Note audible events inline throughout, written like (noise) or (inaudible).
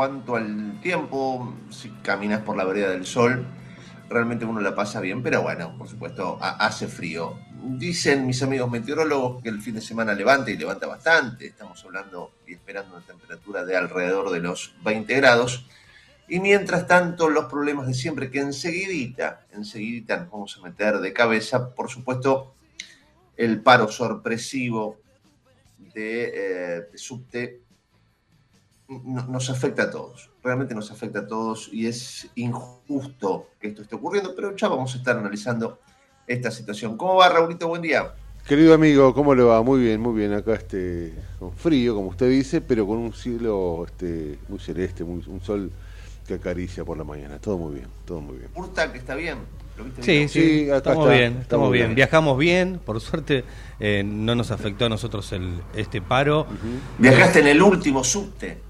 Cuanto al tiempo, si caminas por la vereda del sol, realmente uno la pasa bien, pero bueno, por supuesto, hace frío. Dicen mis amigos meteorólogos que el fin de semana levanta y levanta bastante, estamos hablando y esperando una temperatura de alrededor de los 20 grados. Y mientras tanto, los problemas de siempre, que enseguidita, enseguidita nos vamos a meter de cabeza, por supuesto, el paro sorpresivo de, eh, de subte nos afecta a todos, realmente nos afecta a todos y es injusto que esto esté ocurriendo, pero ya vamos a estar analizando esta situación. ¿Cómo va, Raulito? Buen día. Querido amigo, ¿cómo le va? Muy bien, muy bien. Acá este, con frío, como usted dice, pero con un cielo este, muy celeste, muy, un sol que acaricia por la mañana. Todo muy bien, todo muy bien. Urta, que está bien. sí, sí, estamos bien, estamos bien. Viajamos bien, por suerte eh, no nos afectó a nosotros el, este paro. Viajaste en el último subte.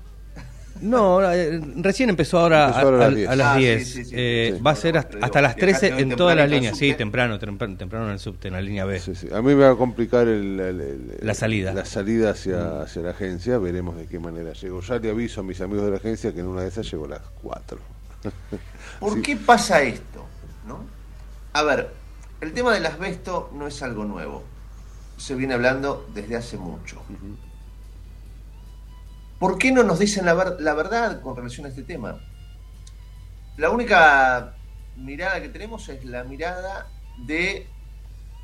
No, eh, recién empezó ahora, a, las 10. Ah, eh, va a ser hasta, las 13 en todas las líneas. Sí, temprano, temprano, en el subte, en la línea B. A mí me va a complicar el, la salida. La salida hacia, mm. hacia la agencia. Veremos de qué manera llego. Ya le aviso a mis amigos de la agencia que en una de esas llego a las 4. (laughs) ¿Por qué pasa esto? ¿no? A ver, el tema del asbesto no es algo nuevo. Se viene hablando desde hace mucho. ¿Por qué no nos dicen la, verdad con relación a este tema? La única mirada que tenemos es la mirada de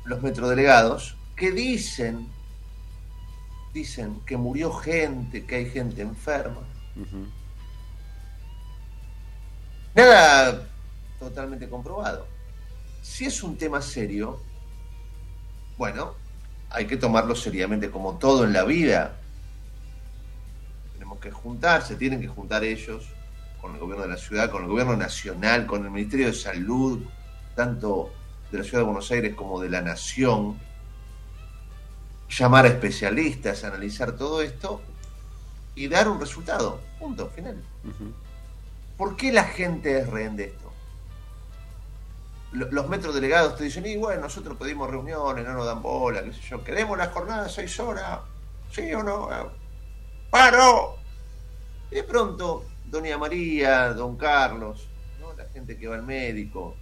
los metrodelegados que dicen, dicen que murió gente, que hay gente enferma. Nada totalmente comprobado. Si es un tema serio, bueno, hay que tomarlo seriamente como todo en la vida que juntarse, tienen que juntar ellos con el gobierno de la ciudad, con el gobierno nacional, con el Ministerio de Salud, tanto de la ciudad de Buenos Aires como de la nación, llamar a especialistas, analizar todo esto y dar un resultado. Punto, final. ¿Por qué la gente es rehén de esto? Los metros delegados te dicen, y bueno, nosotros pedimos reuniones, no nos dan bola, qué sé yo, queremos la jornada seis horas, ¿sí o no? ¡Paro! Y de pronto, doña María, don Carlos, la gente que va al médico,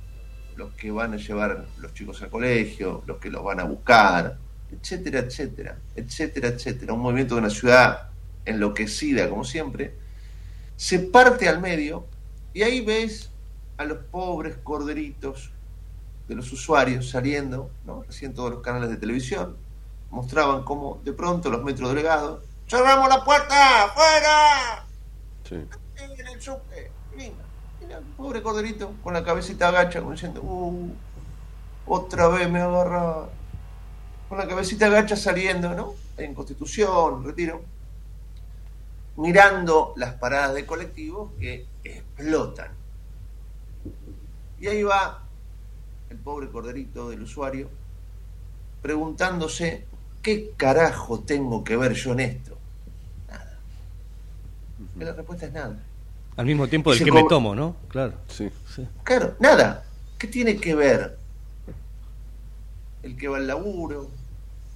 los que van a llevar los chicos al colegio, los que los van a buscar, etcétera, etcétera, etcétera, etcétera. Un movimiento de una ciudad enloquecida, como siempre, se parte al medio y ahí ves a los pobres corderitos de los usuarios saliendo, ¿no? recién todos los canales de televisión mostraban cómo de pronto los metrodelegados cerramos la puerta, fuera. Sí. En el. Mira, mira, pobre corderito, con la cabecita agacha, como diciendo, uh, otra vez me agarra. Con la cabecita agacha saliendo, ¿no? En Constitución, retiro. Mirando las paradas de colectivos que explotan. Y ahí va el pobre corderito del usuario preguntándose ¿qué carajo tengo que ver yo en esto? La respuesta es nada. Al mismo tiempo del que me tomo, ¿no? Claro. Sí. Claro, nada. ¿Qué tiene que ver el que va al laburo,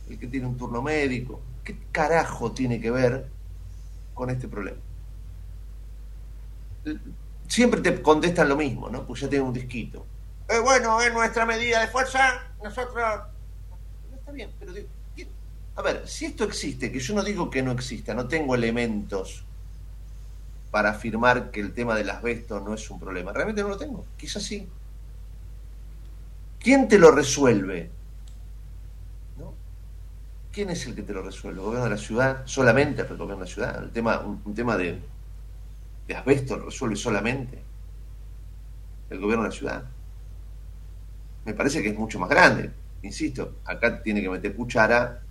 el que tiene un turno médico? ¿Qué carajo tiene que ver con este problema? Siempre te contestan lo mismo, ¿no? Pues ya tienen un disquito. Eh, bueno, es nuestra medida de fuerza, nosotros... No está bien, pero digo, a ver, si esto existe, que yo no digo que no exista, no tengo elementos para afirmar que el tema del asbesto no es un problema. Realmente no lo tengo. Quizás sí. ¿Quién te lo resuelve? ¿No? ¿Quién es el que te lo resuelve? ¿El gobierno de la ciudad? ¿Solamente el gobierno de la ciudad? ¿El tema, un, tema de, de asbesto lo resuelve solamente el gobierno de la ciudad? Me parece que es mucho más grande. Insisto, acá tiene que meter cuchara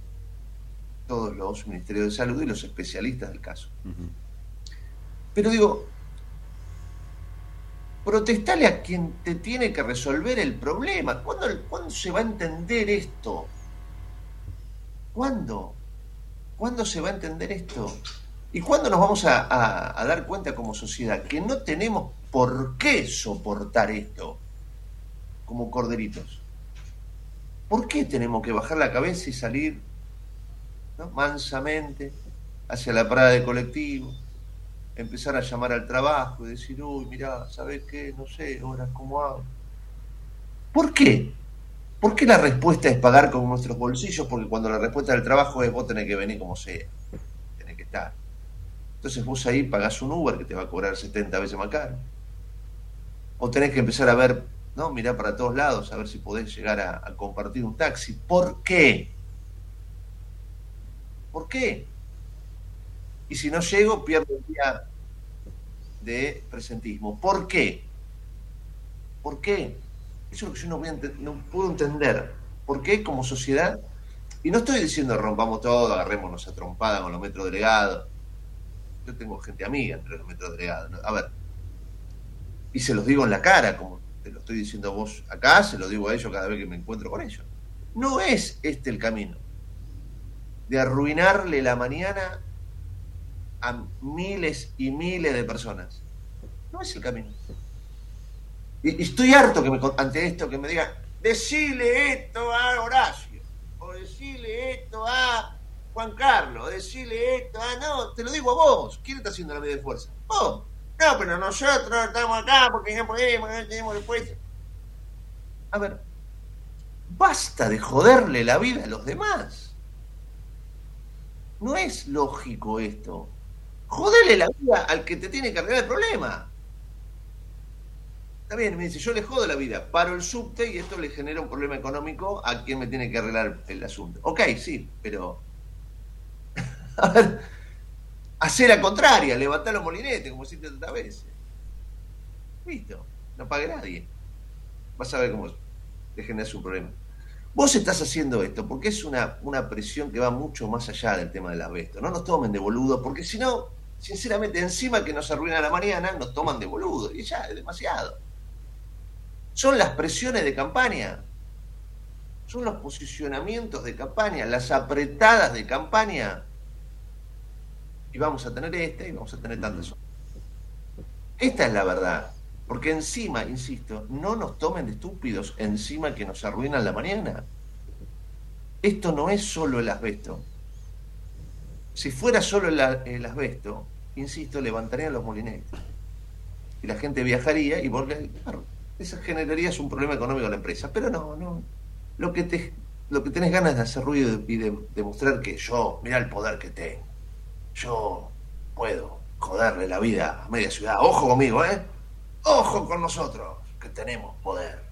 todos los ministerios de salud y los especialistas del caso. Pero digo, protestale a quien te tiene que resolver el problema. ¿Cuándo, ¿Cuándo, se va a entender esto? ¿Cuándo? ¿Cuándo se va a entender esto? ¿Y cuándo nos vamos a, a dar cuenta como sociedad que no tenemos por qué soportar esto como corderitos? ¿Por qué tenemos que bajar la cabeza y salir mansamente hacia la parada de colectivo, empezar a llamar al trabajo y decir, uy, mira ¿sabes qué? No sé, ahora cómo hago. ¿Por qué? ¿Por qué la respuesta es pagar con nuestros bolsillos? Porque cuando la respuesta del trabajo es vos tenés que venir como sea, tenés que estar. Entonces vos ahí pagás un Uber que te va a cobrar 70 veces más caro. O tenés que empezar a ver, ¿no? Mirar para todos lados, a ver si podés llegar a, a compartir un taxi. ¿Por qué? ¿Por qué? Y si no llego, pierdo el día de presentismo. ¿Por qué? ¿Por qué? Eso es lo que yo no, no puedo entender. ¿Por qué como sociedad? Y no estoy diciendo rompamos todo, agarrémonos a trompada con los metros delegados. Yo tengo gente amiga entre los metros delegados. A ver, y se los digo en la cara, como te lo estoy diciendo vos acá, se lo digo a ellos cada vez que me encuentro con ellos. No es este el camino de arruinarle la mañana a miles y miles de personas. No es el camino. Y, estoy harto que me, ante esto que me digan, decile esto a Horacio, o decile esto a Juan Carlos, decile esto a... No, te lo digo a vos. ¿Quién está haciendo la medida de fuerza? Vos. No, pero nosotros estamos acá porque no podemos, no tenemos después. A ver, basta de joderle la vida a los demás. No es lógico esto. Jodele la vida al que te tiene que arreglar el problema. Está bien, me dice, yo le jodo la vida, paro el subte y esto le genera un problema económico a quien me tiene que arreglar el asunto. Ok, sí, pero. (laughs) hacer la contraria, levantar los molinetes, como hiciste tantas veces. Listo, no pague nadie. Vas a ver cómo te genera un problema. Vos estás haciendo esto porque es una, una presión que va mucho más allá del tema del asbesto. No nos tomen de boludo, porque si no, sinceramente, encima que nos arruina la mañana, nos toman de boludo. Y ya, es demasiado. Son las presiones de campaña. Son los posicionamientos de campaña, las apretadas de campaña. Y vamos a tener esta y vamos a tener tantas Esta es la verdad. Porque encima, insisto, no nos tomen de estúpidos encima que nos arruinan la mañana. Esto no es solo el asbesto. Si fuera solo el, asbesto, insisto, levantarían los molinetes. Y la gente viajaría y volvería. Claro, eso generaría un problema económico a la empresa. Pero no, no. Lo que, te, lo que tenés ganas de hacer ruido y de demostrar que yo, mira el poder que tengo. Yo puedo joderle la vida a media ciudad. Ojo conmigo, ¿eh? Ojo con nosotros, que tenemos poder.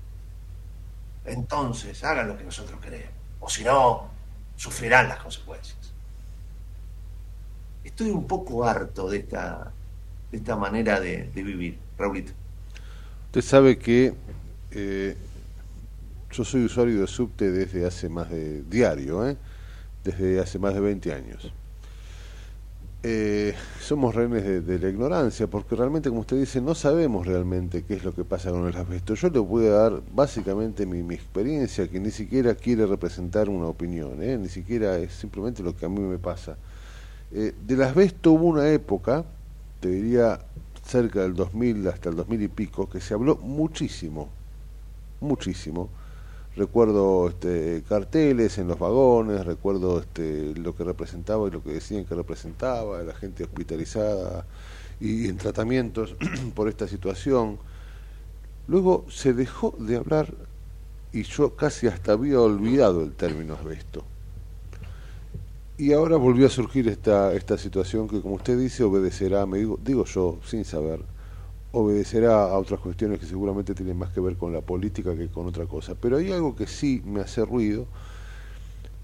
Entonces, hagan lo que nosotros queremos. O si no, sufrirán las consecuencias. Estoy un poco harto de esta, de esta manera de, vivir, Raulito. Usted sabe que eh, yo soy usuario de subte desde hace más de diario, ¿eh? desde hace más de 20 años. Eh, somos rehenes de, la ignorancia, porque realmente, como usted dice, no sabemos realmente qué es lo que pasa con el asbesto. Yo le voy a dar básicamente mi, experiencia, que ni siquiera quiere representar una opinión, ¿eh? ni siquiera es simplemente lo que a mí me pasa. Eh, del asbesto hubo una época, te diría cerca del 2000 hasta el 2000 y pico, que se habló muchísimo, muchísimo recuerdo este, carteles en los vagones, recuerdo este, lo que representaba y lo que decían que representaba, la gente hospitalizada y en tratamientos (clears throat) por esta situación. Luego se dejó de hablar y yo casi hasta había olvidado el término asbesto. Y ahora volvió a surgir esta, esta situación que, como usted dice, obedecerá, me digo, digo yo, sin saber, obedecerá a otras cuestiones que seguramente tienen más que ver con la política que con otra cosa. Pero hay algo que sí me hace ruido.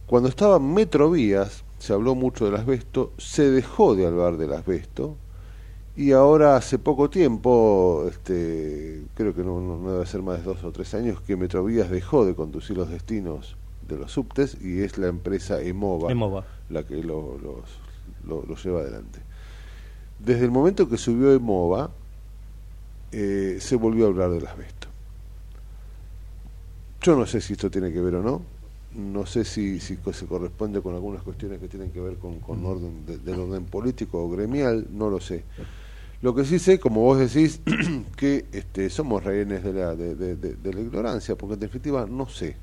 Cuando estaba Metrovías, se habló mucho del asbesto, se dejó de hablar del asbesto, y ahora hace poco tiempo, este, creo que no, no, debe ser más de dos o tres años, que Metrovías dejó de conducir los destinos de los subtes y es la empresa Emova, la que lo, lo, lo lleva adelante. Desde el momento que subió Emova, eh, se volvió a hablar del asbesto. Yo no sé si esto tiene que ver o no, no sé si, si se corresponde con algunas cuestiones que tienen que ver con, con orden del orden político o gremial, no lo sé. Lo que sí sé, como vos decís, (clears throat) que este, somos rehenes de la, de, de, la ignorancia, porque en definitiva no sé.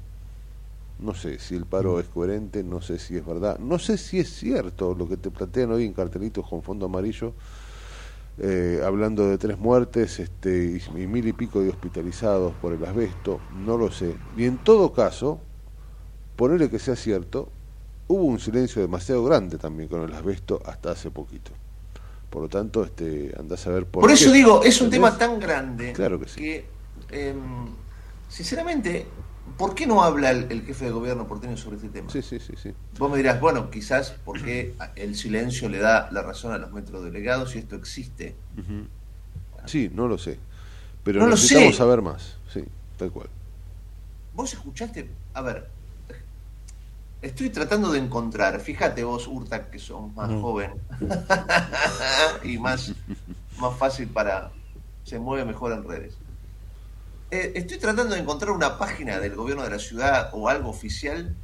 No sé si el paro es coherente, no sé si es verdad, no sé si es cierto lo que te plantean hoy en cartelitos con fondo amarillo eh, hablando de tres muertes este, y, mil y pico de hospitalizados por el asbesto, no lo sé. Y en todo caso, ponerle que sea cierto, hubo un silencio demasiado grande también con el asbesto hasta hace poquito. Por lo tanto, este, andás a ver por Por eso digo, es un tema tan grande claro que, sí. que em, sinceramente ¿Por qué no habla el, jefe de gobierno porteño sobre este tema? Sí, sí, sí, sí. Vos me dirás, bueno, quizás porque el silencio le da la razón a los metros delegados y esto existe. Sí, no lo sé. Pero necesitamos saber más, sí, tal cual. Vos escuchaste, a ver, estoy tratando de encontrar, fíjate vos, Urta, que sos más joven (laughs) y más, más fácil para, se mueve mejor en redes. Eh, estoy tratando de encontrar una página del gobierno de la ciudad o algo oficial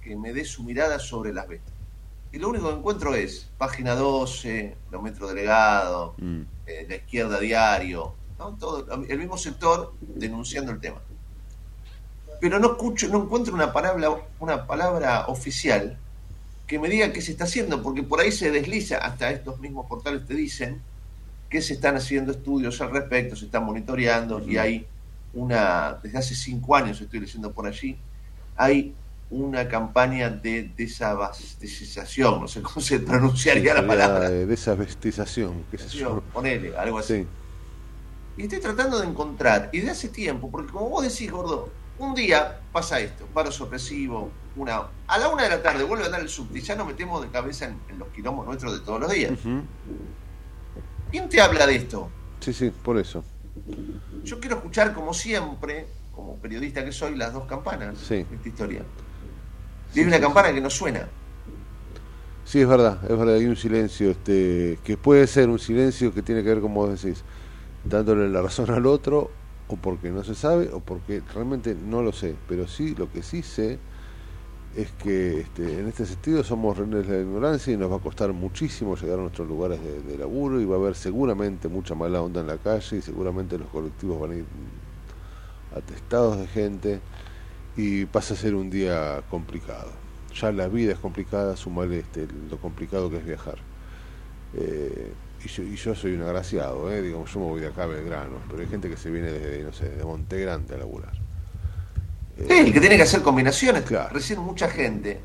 que me dé su mirada sobre las bestas. Y lo único que encuentro es página 12, los metros delegados, mm. eh, la izquierda diario, Todo, el mismo sector denunciando el tema. Pero no escucho, no encuentro una palabra, una palabra oficial que me diga qué se está haciendo, porque por ahí se desliza, hasta estos mismos portales te dicen que se están haciendo estudios al respecto, se están monitoreando y hay una, desde hace cinco años estoy leyendo por allí, hay una campaña de desabastecización, no sé cómo se pronunciaría la palabra. De desabastecización, qué sé yo. Ponele, algo así. Y estoy tratando de encontrar, y de hace tiempo, porque como vos decís, gordo, un día pasa esto, paro sorpresivo, una, a la una de la tarde vuelve a andar el subte y ya nos metemos de cabeza en, los quilombos nuestros de todos los días. ¿Quién te habla de esto? Sí, sí, por eso. Yo quiero escuchar, como siempre, como periodista que soy, las dos campanas de esta historia. Y hay una campana que no suena. Sí, es verdad, es verdad, hay un silencio este, que puede ser un silencio que tiene que ver, como vos decís, dándole la razón al otro, o porque no se sabe, o porque realmente no lo sé. Pero sí, lo que sí sé es que este, en este sentido somos rehenes de la ignorancia y nos va a costar muchísimo llegar a nuestros lugares de, laburo y va a haber seguramente mucha mala onda en la calle y seguramente los colectivos van a ir atestados de gente y pasa a ser un día complicado. Ya la vida es complicada, sumarle este, lo complicado que es viajar. Eh, y, yo, y, yo, soy un agraciado, eh, digamos, yo me voy de acá a Belgrano, pero hay gente que se viene desde, no sé, de Monte Grande a laburar el que tiene que hacer combinaciones. Recién mucha gente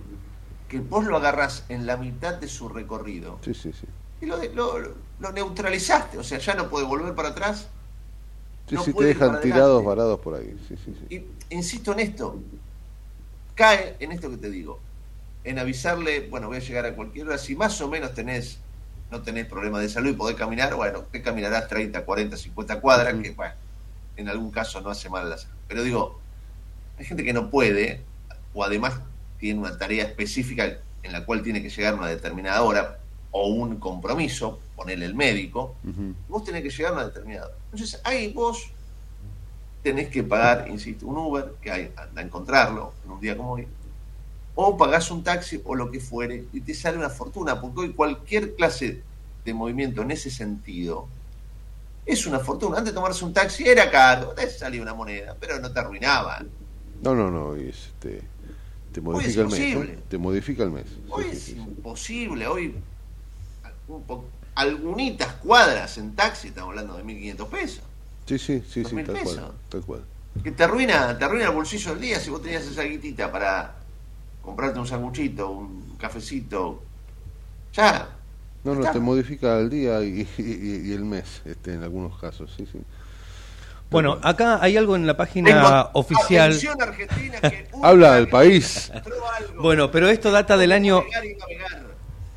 que vos lo agarras en la mitad de su recorrido. Sí, sí, sí. Y lo, lo, neutralizaste, o sea, ya no puede volver para atrás. Sí, sí, te dejan tirados, varados por ahí. Sí, sí, sí. Y insisto en esto, cae en esto que te digo, en avisarle, bueno, voy a llegar a cualquier hora, si más o menos tenés no tenés problemas de salud y podés caminar, bueno, te caminarás 30, 40, 50 cuadras, que bueno, en algún caso no hace mal la salud. Pero digo, hay gente que no puede, o además tiene una tarea específica en la cual tiene que llegar a una determinada hora, o un compromiso, ponerle el médico, vos tenés que llegar a una determinada hora. Entonces, ahí vos tenés que pagar, insisto, un Uber, que hay, anda a encontrarlo en un día como hoy, o pagás un taxi o lo que fuere, y te sale una fortuna, porque hoy cualquier clase de movimiento en ese sentido es una fortuna. Antes de tomarse un taxi era caro, te salía una moneda, pero no te arruinaban. No, no, no, este, te modifica el mes. Te modifica el mes. Hoy es imposible, hoy algunitas cuadras en taxi, estamos hablando de 1.500 pesos. Sí, sí, sí, sí, tal cual, tal cual. Que te arruina, te arruina el bolsillo del día si vos tenías esa guitita para comprarte un sanguchito, un cafecito. Ya. No, no, te modifica el día y, el mes, este, en algunos casos, sí, sí. Bueno, acá hay algo en la página oficial. (laughs) Habla del país. Bueno, pero esto data del año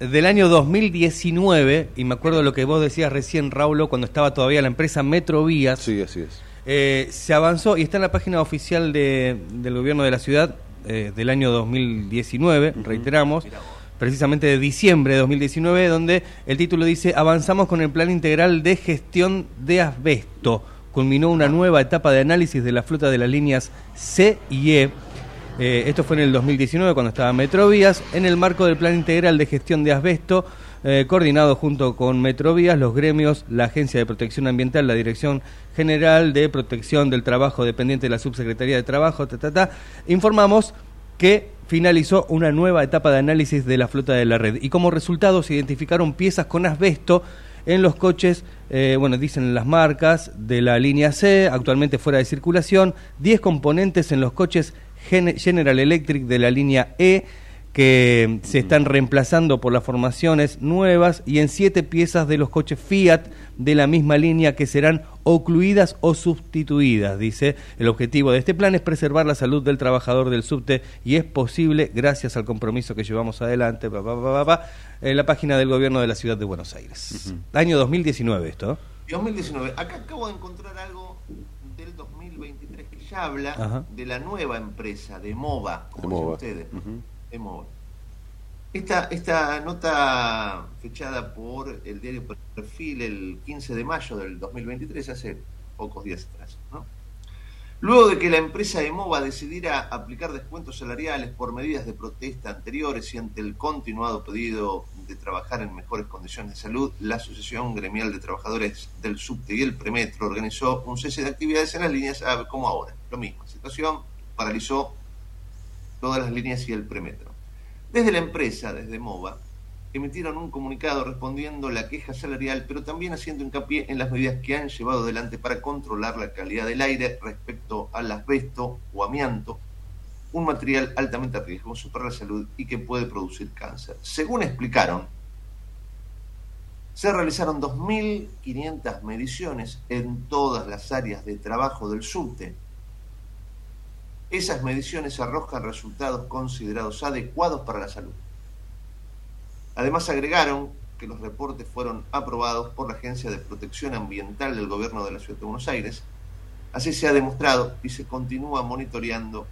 del año 2019 y me acuerdo de lo que vos decías recién, Raulo, cuando estaba todavía la empresa Metrovías. Sí, así es. Eh, se avanzó y está en la página oficial de, del gobierno de la ciudad eh, del año 2019, reiteramos, precisamente de diciembre de 2019, donde el título dice Avanzamos con el plan integral de gestión de asbesto. Culminó una nueva etapa de análisis de la flota de las líneas C y E. Eh, esto fue en el 2019 cuando estaba Metrovías, en el marco del plan integral de gestión de asbesto. Eh, coordinado junto con Metrovías, los gremios, la Agencia de Protección Ambiental, la Dirección General de Protección del Trabajo dependiente de la Subsecretaría de Trabajo, ta, informamos que finalizó una nueva etapa de análisis de la flota de la red y como resultado se identificaron piezas con asbesto en los coches, eh, bueno, dicen las marcas de la línea C, actualmente fuera de circulación, 10 componentes en los coches General Electric de la línea E, que se están reemplazando por las formaciones nuevas y en siete piezas de los coches Fiat de la misma línea que serán ocluidas o sustituidas. Dice, el objetivo de este plan es preservar la salud del trabajador del subte y es posible gracias al compromiso que llevamos adelante en la página del gobierno de la ciudad de Buenos Aires. Año 2019 esto. 2019. Acá acabo de encontrar algo del 2023 que ya habla de la nueva empresa de MOVA, como ustedes. Esta, nota fechada por el diario Perfil el 15 de mayo del 2023, hace pocos días atrás. Luego de que la empresa EMOVA decidiera aplicar descuentos salariales por medidas de protesta anteriores y ante el continuado pedido de trabajar en mejores condiciones de salud, la Asociación Gremial de Trabajadores del Subte y el Premetro organizó un cese de actividades en las líneas como ahora. Lo mismo, situación paralizó todas las líneas y el Premetro. Desde la empresa, desde MOVA, emitieron un comunicado respondiendo la queja salarial, pero también haciendo hincapié en las medidas que han llevado adelante para controlar la calidad del aire respecto al asbesto o amianto, un material altamente riesgoso para la salud y que puede producir cáncer. Según explicaron, se realizaron 2.500 mediciones en todas las áreas de trabajo del subte esas mediciones arrojan resultados considerados adecuados para la salud. Además agregaron que los reportes fueron aprobados por la Agencia de Protección Ambiental del Gobierno de la Ciudad de Buenos Aires. Así se ha demostrado y se continúa monitoreando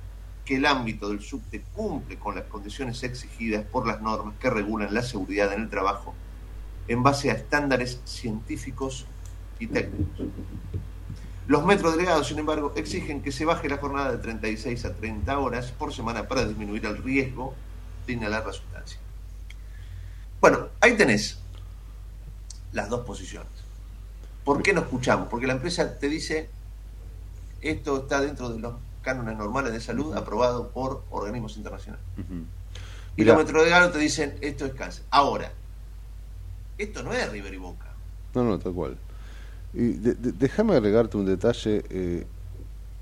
que el ámbito del subte cumple con las condiciones exigidas por las normas que regulan la seguridad en el trabajo en base a estándares científicos y técnicos. Los metrodelegados, sin embargo, exigen que se baje la jornada de 36 a 30 horas por semana para disminuir el riesgo de inhalar la sustancia. Bueno, ahí tenés las dos posiciones. ¿Por qué no escuchamos? Porque la empresa te dice, esto está dentro de los cánones normales de salud aprobados por organismos internacionales. Y los metrodelegados te dicen, esto es cáncer. Ahora, esto no es River y Boca. No, no, tal cual. Y déjame agregarte un detalle eh,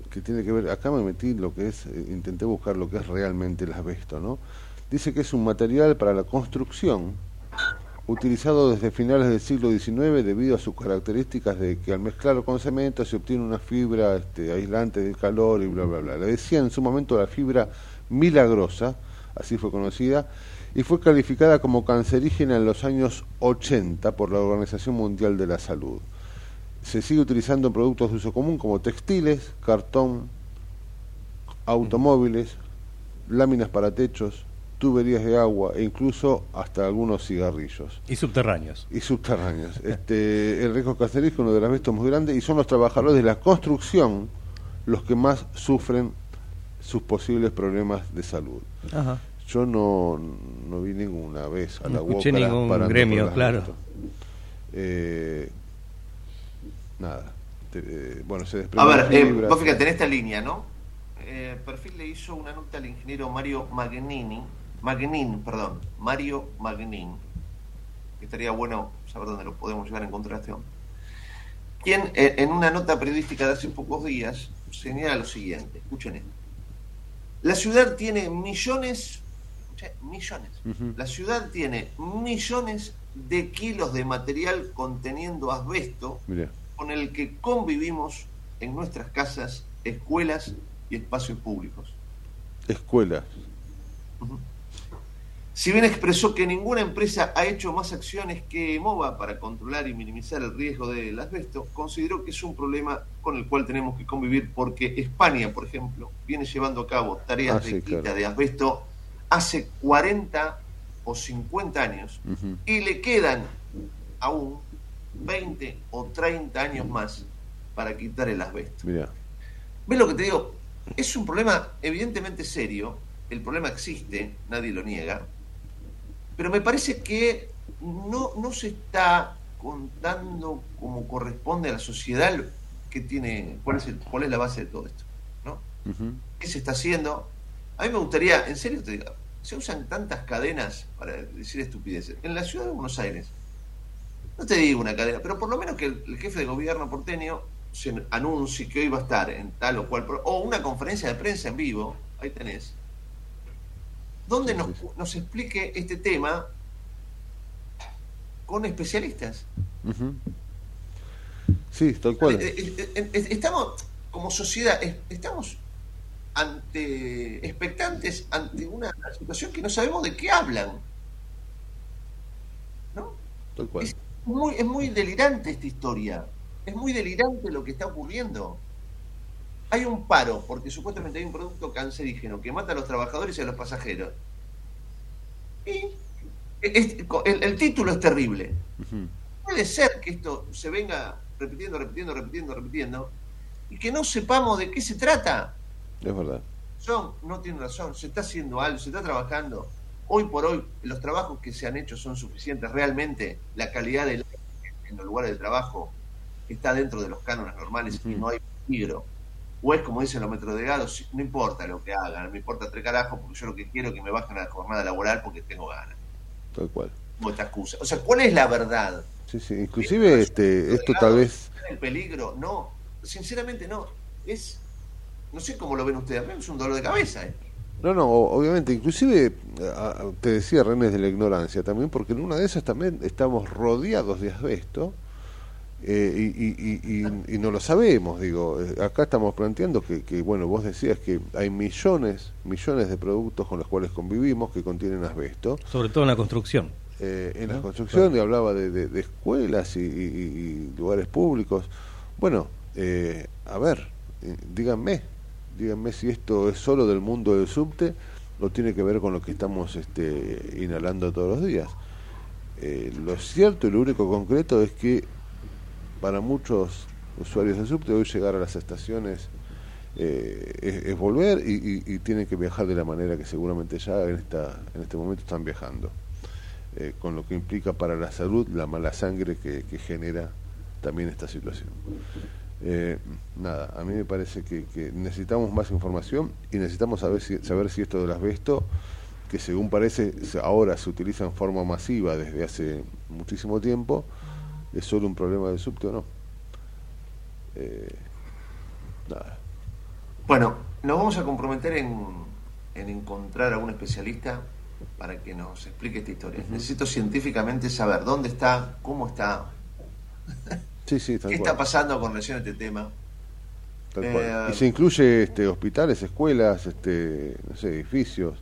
que tiene que ver, acá me metí lo que es, eh, intenté buscar lo que es realmente el asbesto, ¿no? Dice que es un material para la construcción utilizado desde finales del siglo XIX debido a sus características de que al mezclarlo con cemento se obtiene una fibra este, aislante del calor y bla, bla, bla. Le decía en su momento la fibra milagrosa, así fue conocida, y fue calificada como cancerígena en los años 80 por la Organización Mundial de la Salud. Se sigue utilizando en productos de uso común como textiles, cartón, automóviles, láminas para techos, tuberías de agua e incluso hasta algunos cigarrillos. Y subterráneos. Y subterráneos. Este, el riesgo cancerígeno del asbesto es muy grande y son los trabajadores de la construcción los que más sufren sus posibles problemas de salud. Yo no, no vi ninguna vez a no la escuché ningún gremio, claro. Eh, nada. Eh, bueno, se A ver, eh, vos fíjate, en esta línea, ¿no? Eh, perfil le hizo una nota al ingeniero Mario Magnini, Magnin, perdón, Mario Magnin, estaría bueno saber dónde lo podemos llegar a encontración, quien eh, en una nota periodística de hace pocos días señala lo siguiente, escuchen esto. La ciudad tiene millones, millones, la ciudad tiene millones de kilos de material conteniendo asbesto con el que convivimos en nuestras casas, escuelas y espacios públicos. Escuelas. Si bien expresó que ninguna empresa ha hecho más acciones que MOVA para controlar y minimizar el riesgo del asbesto, consideró que es un problema con el cual tenemos que convivir porque España, por ejemplo, viene llevando a cabo tareas ah, de quita de asbesto hace 40 o 50 años y le quedan aún 20 o 30 años más para quitar el asbesto. ¿Ves lo que te digo? Es un problema evidentemente serio, el problema existe, nadie lo niega, pero me parece que no, no se está contando como corresponde a la sociedad que tiene, cuál es, cuál es la base de todo esto, ¿no? ¿Qué se está haciendo? A mí me gustaría, en serio te digo, se usan tantas cadenas para decir estupideces. En la ciudad de Buenos Aires, no te digo una cadena, pero por lo menos que el, jefe de gobierno porteño se anuncie que hoy va a estar en tal o cual, o una conferencia de prensa en vivo, ahí tenés, donde nos, nos explique este tema con especialistas. Sí, tal cual. Eh, eh, eh, estamos, como sociedad, estamos ante expectantes ante una situación que no sabemos de qué hablan. ¿No? Tal cual. Es muy, es muy delirante esta historia. Es muy delirante lo que está ocurriendo. Hay un paro porque supuestamente hay un producto cancerígeno que mata a los trabajadores y a los pasajeros. Y el, título es terrible. Puede ser que esto se venga repitiendo, repitiendo, repitiendo, repitiendo y que no sepamos de qué se trata. Es verdad. Son, no tiene razón, se está haciendo algo, se está trabajando. Hoy por hoy, los trabajos que se han hecho son suficientes. Realmente, la calidad del en los lugares de trabajo está dentro de los cánones normales y no hay peligro o es como dicen los metrodelegados, no importa lo que hagan, me importa tres carajos porque yo lo que quiero es que me bajen a la jornada laboral porque tengo ganas. Tal cual. Esta excusa. O sea, ¿cuál es la verdad? Sí, sí, inclusive este, esto tal vez... ¿El peligro? No, sinceramente no. Es, no sé cómo lo ven ustedes, es un dolor de cabeza. ¿eh? No, no, obviamente, inclusive te decía René de la ignorancia también, porque en una de esas también estamos rodeados de asbesto eh, y, no lo sabemos, digo, eh, acá estamos planteando que, bueno, vos decías que hay millones, millones de productos con los cuales convivimos que contienen asbesto. Sobre todo en la construcción. Eh, en la construcción, y hablaba de, escuelas y, lugares públicos. Bueno, a ver, díganme, díganme si esto es solo del mundo del subte o tiene que ver con lo que estamos este, inhalando todos los días. lo cierto y lo único concreto es que para muchos usuarios de subte hoy llegar a las estaciones eh, es, volver y, tienen que viajar de la manera que seguramente ya en este momento están viajando, eh, con lo que implica para la salud la mala sangre que, genera también esta situación. Eh, nada, a mí me parece que, necesitamos más información y necesitamos saber si, saber si esto del asbesto, que según parece ahora se utiliza en forma masiva desde hace muchísimo tiempo, es solo un problema del subte o no. Eh, nada. Bueno, nos vamos a comprometer en, en, encontrar a un especialista para que nos explique esta historia. Necesito científicamente saber dónde está, cómo está, sí, sí, qué está pasando con relación a este tema. Eh, y se incluye este, hospitales, escuelas, este, no sé, edificios.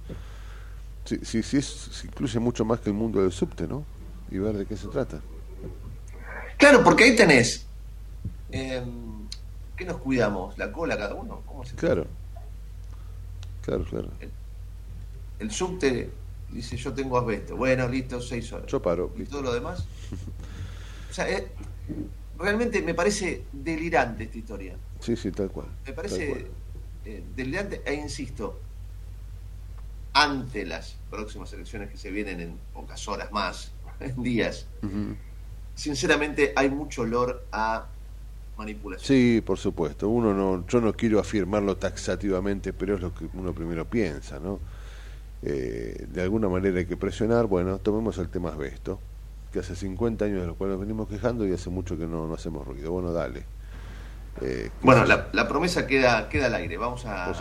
Sí, sí, sí, es- incluye mucho más que el mundo del subte, ¿no? Y ver de qué se trata. Claro, porque ahí tenés. Eh, ¿Qué nos cuidamos? ¿La cola cada uno? ¿Cómo se Claro. Claro, claro. El subte dice: Yo tengo asbesto. Bueno, listo, seis horas. Yo paro, ¿Y listo. todo lo demás? (laughs) O sea, eh, realmente me parece delirante esta historia. Sí, sí, tal cual. Me parece cual. eh, delirante e insisto, ante las próximas elecciones que se vienen en pocas horas más, (laughs) en días, sinceramente hay mucho olor a manipulación. Sí, por supuesto. Uno no, yo no quiero afirmarlo taxativamente, pero es lo que uno primero piensa, ¿no? Eh, de alguna manera hay que presionar. Bueno, tomemos el tema asbesto, que hace 50 años de los cuales nos venimos quejando y hace mucho que no, no hacemos ruido. Bueno, dale. Eh, Bueno, la, la promesa queda, queda al aire. Vamos a, a,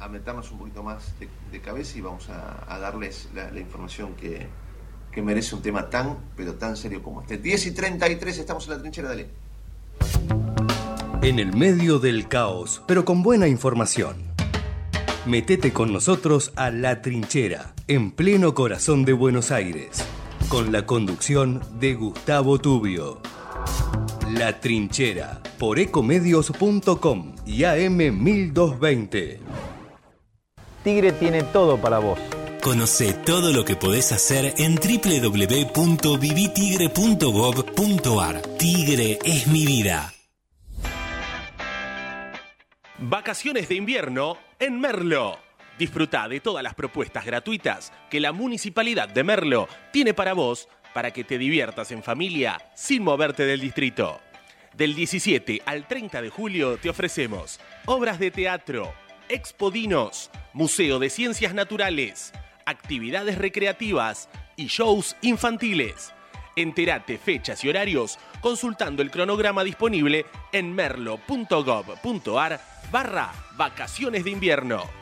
a meternos un poquito más de, de cabeza y vamos a, a darles la, la información que, que merece un tema tan, pero tan serio como este. 10 y 33, estamos en la trinchera de ley. En el medio del caos, pero con buena información. Metete con nosotros a La Trinchera, en pleno corazón de Buenos Aires, con la conducción de Gustavo Tubio. La Trinchera, por ecomedios.com y AM1220. Tigre tiene todo para vos. Conoce todo lo que podés hacer en www.vivitigre.gov.ar. Tigre es mi vida. Vacaciones de invierno en Merlo. Disfruta de todas las propuestas gratuitas que la Municipalidad de Merlo tiene para vos para que te diviertas en familia sin moverte del distrito. Del 17 al 30 de julio te ofrecemos obras de teatro, expodinos, Museo de Ciencias Naturales, actividades recreativas y shows infantiles. Entérate fechas y horarios consultando el cronograma disponible en merlo.gov.ar barra vacaciones de invierno.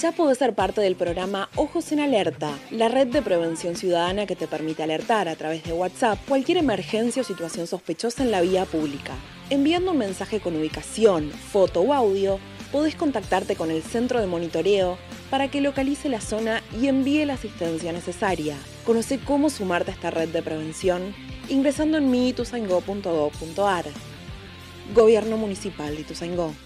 Ya podés ser parte del programa Ojos en Alerta, la red de prevención ciudadana que te permite alertar a través de WhatsApp cualquier emergencia o situación sospechosa en la vía pública. Enviando un mensaje con ubicación, foto o audio, podés contactarte con el centro de monitoreo para que localice la zona y envíe la asistencia necesaria. Conoce cómo sumarte a esta red de prevención ingresando en miituzaingó.gov.ar. Gobierno Municipal de Ituzaingó.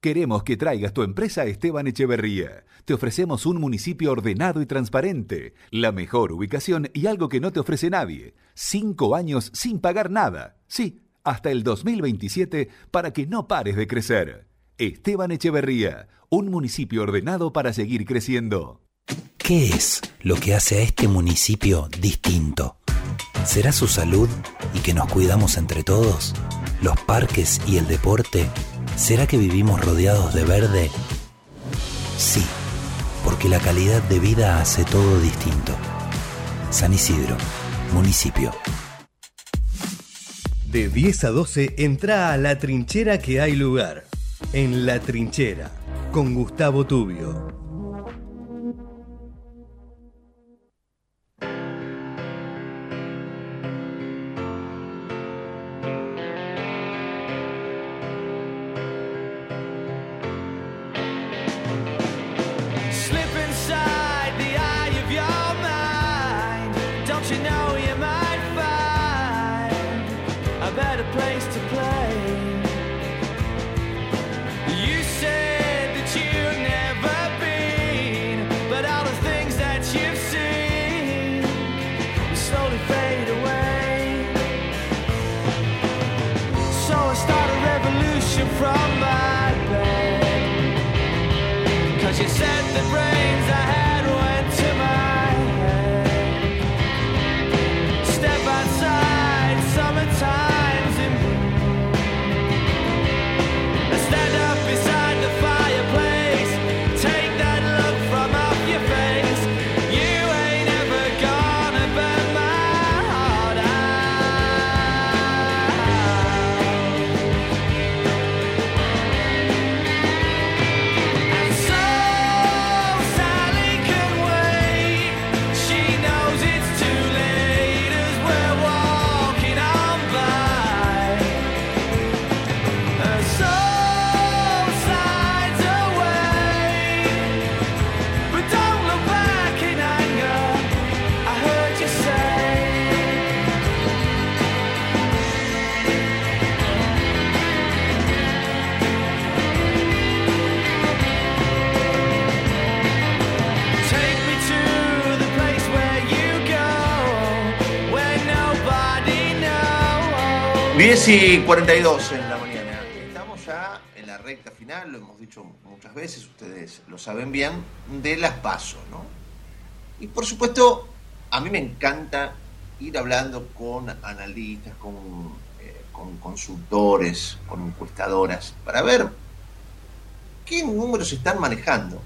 Queremos que traigas tu empresa a Esteban Echeverría. Te ofrecemos un municipio ordenado y transparente, la mejor ubicación y algo que no te ofrece nadie. Cinco años sin pagar nada. Sí, hasta el 2027 para que no pares de crecer. Esteban Echeverría, un municipio ordenado para seguir creciendo. ¿Qué es lo que hace a este municipio distinto? ¿Será su salud y que nos cuidamos entre todos? ¿Los parques y el deporte? ¿Será que vivimos rodeados de verde? Sí, porque la calidad de vida hace todo distinto. San Isidro, municipio. De 10 a 12 entra a la trinchera que hay lugar. En la trinchera, con Gustavo Tubio. 3 y 42 en la mañana. Estamos ya en la recta final, lo hemos dicho muchas veces, ustedes lo saben bien, de las pasos, ¿no? Y por supuesto, a mí me encanta ir hablando con analistas, con, eh, con consultores, con encuestadoras, para ver qué números están manejando.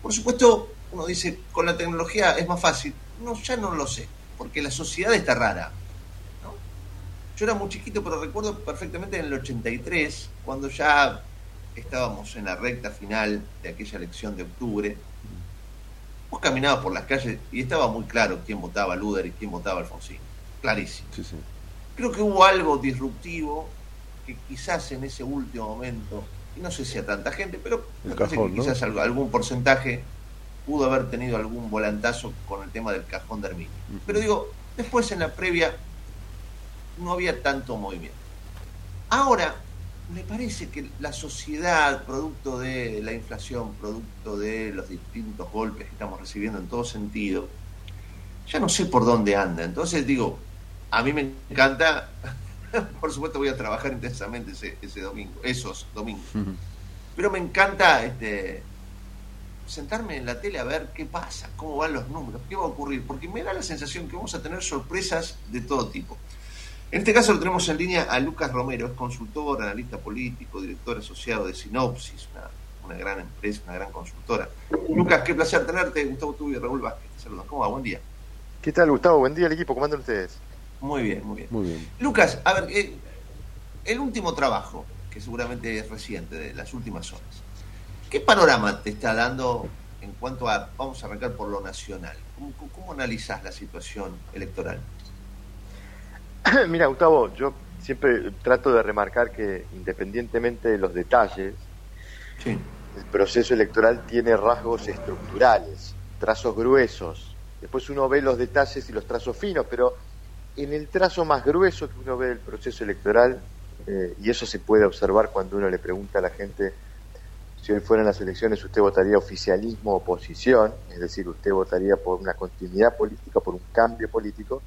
Por supuesto, uno dice, con la tecnología es más fácil. No, ya no lo sé, porque la sociedad está rara yo era muy chiquito, pero recuerdo perfectamente en el 83, cuando ya estábamos en la recta final de aquella elección de octubre, vos caminabas por las calles y estaba muy claro quién votaba Luder y quién votaba Alfonsín. Clarísimo. Creo que hubo algo disruptivo que quizás en ese último momento, y no sé si a tanta gente, pero me cajón, que ¿no? quizás algún porcentaje pudo haber tenido algún volantazo con el tema del cajón de Herminio. Pero digo, después en la previa no había tanto movimiento. Ahora, me parece que la sociedad, producto de la inflación, producto de los distintos golpes que estamos recibiendo en todo sentido, ya no sé por dónde anda. Entonces digo, a mí me encanta, (laughs) por supuesto voy a trabajar intensamente ese, ese domingo, esos domingos, pero me encanta este, sentarme en la tele a ver qué pasa, cómo van los números, qué va a ocurrir, porque me da la sensación que vamos a tener sorpresas de todo tipo. En este caso lo tenemos en línea a Lucas Romero, es consultor, analista político, director asociado de Sinopsis, una, una gran empresa, una gran consultora. Lucas, qué placer tenerte, Gustavo Tubio y Raúl Vázquez, te saludan. ¿Cómo va? Buen día. ¿Qué tal, Gustavo? Buen día al equipo. ¿Cómo andan ustedes? Muy bien, muy bien. Muy bien. Lucas, a ver, eh, el último trabajo, que seguramente es reciente, de las últimas horas, ¿qué panorama te está dando en cuanto a, vamos a arrancar por lo nacional? ¿Cómo, cómo, cómo analizás la situación electoral? (coughs) Mira, Gustavo, yo siempre trato de remarcar que independientemente de los detalles, el proceso electoral tiene rasgos estructurales, trazos gruesos. Después uno ve los detalles y los trazos finos, pero en el trazo más grueso que uno ve del proceso electoral, eh, y eso se puede observar cuando uno le pregunta a la gente si hoy fueran las elecciones usted votaría oficialismo o oposición, es decir, usted votaría por una continuidad política, por un cambio político,